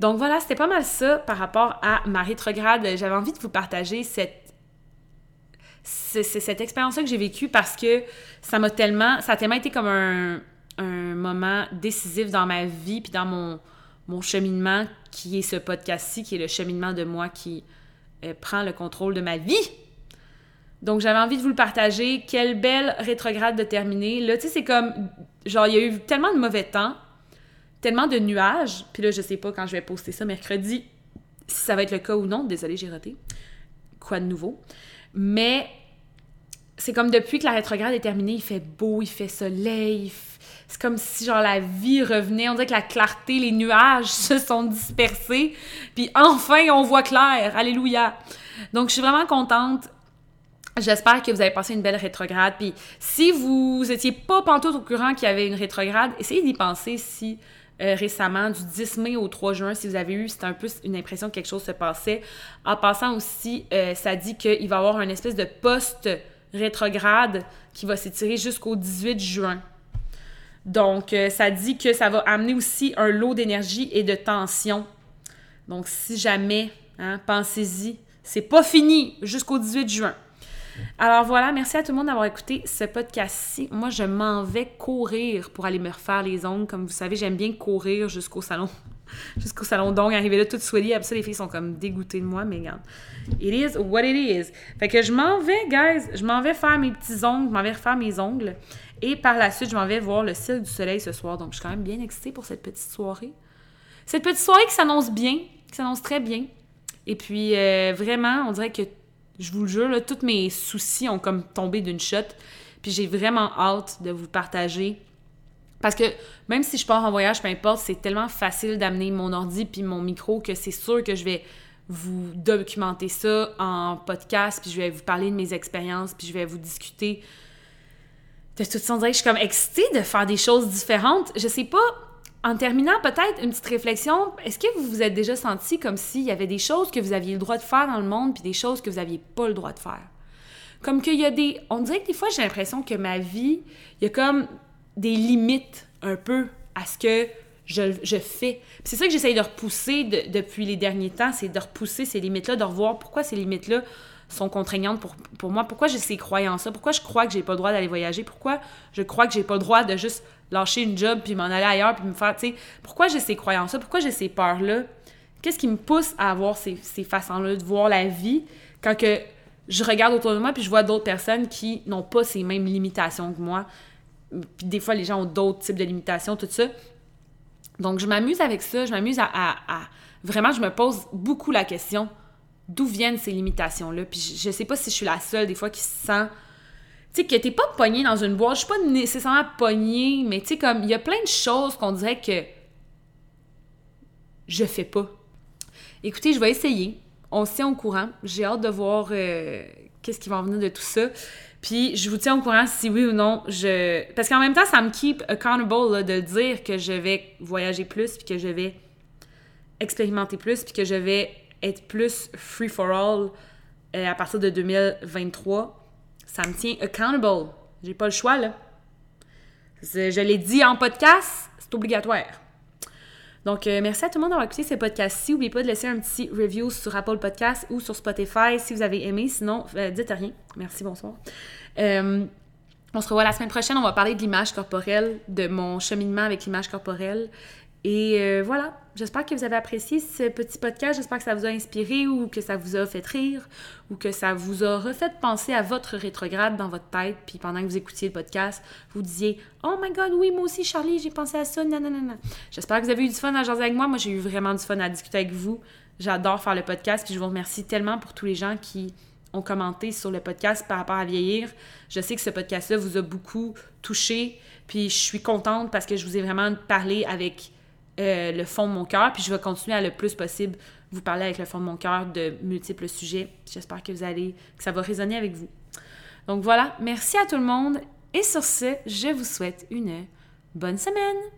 [SPEAKER 1] Donc voilà, c'était pas mal ça par rapport à ma rétrograde. J'avais envie de vous partager cette cette expérience-là que j'ai vécue parce que ça m'a tellement, ça a tellement été comme un, moment décisif dans ma vie puis dans mon, mon cheminement qui est ce podcast-ci, qui est le cheminement de moi qui euh, prend le contrôle de ma vie donc, j'avais envie de vous le partager. Quelle belle rétrograde de terminer. Là, tu sais, c'est comme. Genre, il y a eu tellement de mauvais temps, tellement de nuages. Puis là, je sais pas quand je vais poster ça mercredi, si ça va être le cas ou non. Désolée, j'ai raté. Quoi de nouveau? Mais c'est comme depuis que la rétrograde est terminée, il fait beau, il fait soleil. C'est comme si, genre, la vie revenait. On dirait que la clarté, les nuages se sont dispersés. Puis enfin, on voit clair. Alléluia. Donc, je suis vraiment contente. J'espère que vous avez passé une belle rétrograde. Puis si vous étiez pas pantoute au courant qu'il y avait une rétrograde, essayez d'y penser si euh, récemment, du 10 mai au 3 juin, si vous avez eu, c'était un peu une impression que quelque chose se passait. En passant aussi, euh, ça dit qu'il va y avoir une espèce de poste rétrograde qui va s'étirer jusqu'au 18 juin. Donc, euh, ça dit que ça va amener aussi un lot d'énergie et de tension. Donc, si jamais, hein, pensez-y, c'est pas fini jusqu'au 18 juin. Alors voilà, merci à tout le monde d'avoir écouté ce podcast-ci. Moi, je m'en vais courir pour aller me refaire les ongles. Comme vous savez, j'aime bien courir jusqu'au salon. jusqu'au salon d'ongles, arriver là toute sweaty. Après les filles sont comme dégoûtées de moi, mais regarde. It is what it is. Fait que je m'en vais, guys. Je m'en vais faire mes petits ongles, je m'en vais refaire mes ongles. Et par la suite, je m'en vais voir le ciel du soleil ce soir. Donc, je suis quand même bien excitée pour cette petite soirée. Cette petite soirée qui s'annonce bien, qui s'annonce très bien. Et puis, euh, vraiment, on dirait que, je vous le jure, tous mes soucis ont comme tombé d'une shot. Puis j'ai vraiment hâte de vous partager. Parce que même si je pars en voyage, peu importe, c'est tellement facile d'amener mon ordi puis mon micro que c'est sûr que je vais vous documenter ça en podcast, puis je vais vous parler de mes expériences, puis je vais vous discuter de tout ça. On dirait je suis comme excitée de faire des choses différentes. Je sais pas, en terminant, peut-être une petite réflexion. Est-ce que vous vous êtes déjà senti comme s'il y avait des choses que vous aviez le droit de faire dans le monde, puis des choses que vous n'aviez pas le droit de faire? Comme qu'il y a des. On dirait que des fois, j'ai l'impression que ma vie, il y a comme des limites un peu à ce que je, fais. C'est ça que j'essaye de repousser depuis les derniers temps, c'est de repousser ces limites-là, de revoir pourquoi ces limites-là sont contraignantes pour, moi, pourquoi j'ai ces croyances-là, pourquoi je crois que j'ai pas le droit d'aller voyager, pourquoi je crois que j'ai pas le droit de juste lâcher une job puis m'en aller ailleurs puis me faire, tu sais, pourquoi j'ai ces croyances-là, pourquoi j'ai ces peurs-là, qu'est-ce qui me pousse à avoir ces, ces façons-là de voir la vie quand je regarde autour de moi puis je vois d'autres personnes qui n'ont pas ces mêmes limitations que moi, puis des fois les gens ont d'autres types de limitations, tout ça. Donc je m'amuse avec ça, je m'amuse à, Vraiment, je me pose beaucoup la question d'où viennent ces limitations-là? Puis je, sais pas si je suis la seule des fois qui se sent tu sais, que t'es pas pognée dans une boîte. Je suis pas nécessairement pognée, mais tu sais, comme, il y a plein de choses qu'on dirait que je fais pas. Écoutez, je vais essayer. On se tient au courant. J'ai hâte de voir euh, qu'est-ce qui va en venir de tout ça. Puis je vous tiens au courant si oui ou non je. Parce qu'en même temps, ça me keep accountable de dire que je vais voyager plus, puis que je vais expérimenter plus, puis que je vais être plus free for all euh, à partir de 2023. Ça me tient accountable. J'ai pas le choix, là. Je l'ai dit en podcast, c'est obligatoire. Donc, euh, merci à tout le monde d'avoir écouté ce podcast-ci. N'oubliez pas de laisser un petit review sur Apple Podcast ou sur Spotify si vous avez aimé. Sinon, euh, dites rien. Merci, bonsoir. On se revoit la semaine prochaine. On va parler de l'image corporelle, de mon cheminement avec l'image corporelle et euh, voilà, j'espère que vous avez apprécié ce petit podcast. J'espère que ça vous a inspiré ou que ça vous a fait rire ou que ça vous a refait penser à votre rétrograde dans votre tête. Puis pendant que vous écoutiez le podcast, vous disiez Oh my god, oui, moi aussi, Charlie, j'ai pensé à ça. Non. J'espère que vous avez eu du fun à jaser avec moi. Moi, j'ai eu vraiment du fun à discuter avec vous. J'adore faire le podcast. Puis je vous remercie tellement pour tous les gens qui ont commenté sur le podcast par rapport à vieillir. Je sais que ce podcast-là vous a beaucoup touché. Puis je suis contente parce que je vous ai vraiment parlé avec euh, le fond de mon cœur, puis je vais continuer à le plus possible vous parler avec le fond de mon cœur de multiples sujets. J'espère que vous allez, que ça va résonner avec vous. Donc voilà, merci à tout le monde et sur ce, je vous souhaite une bonne semaine.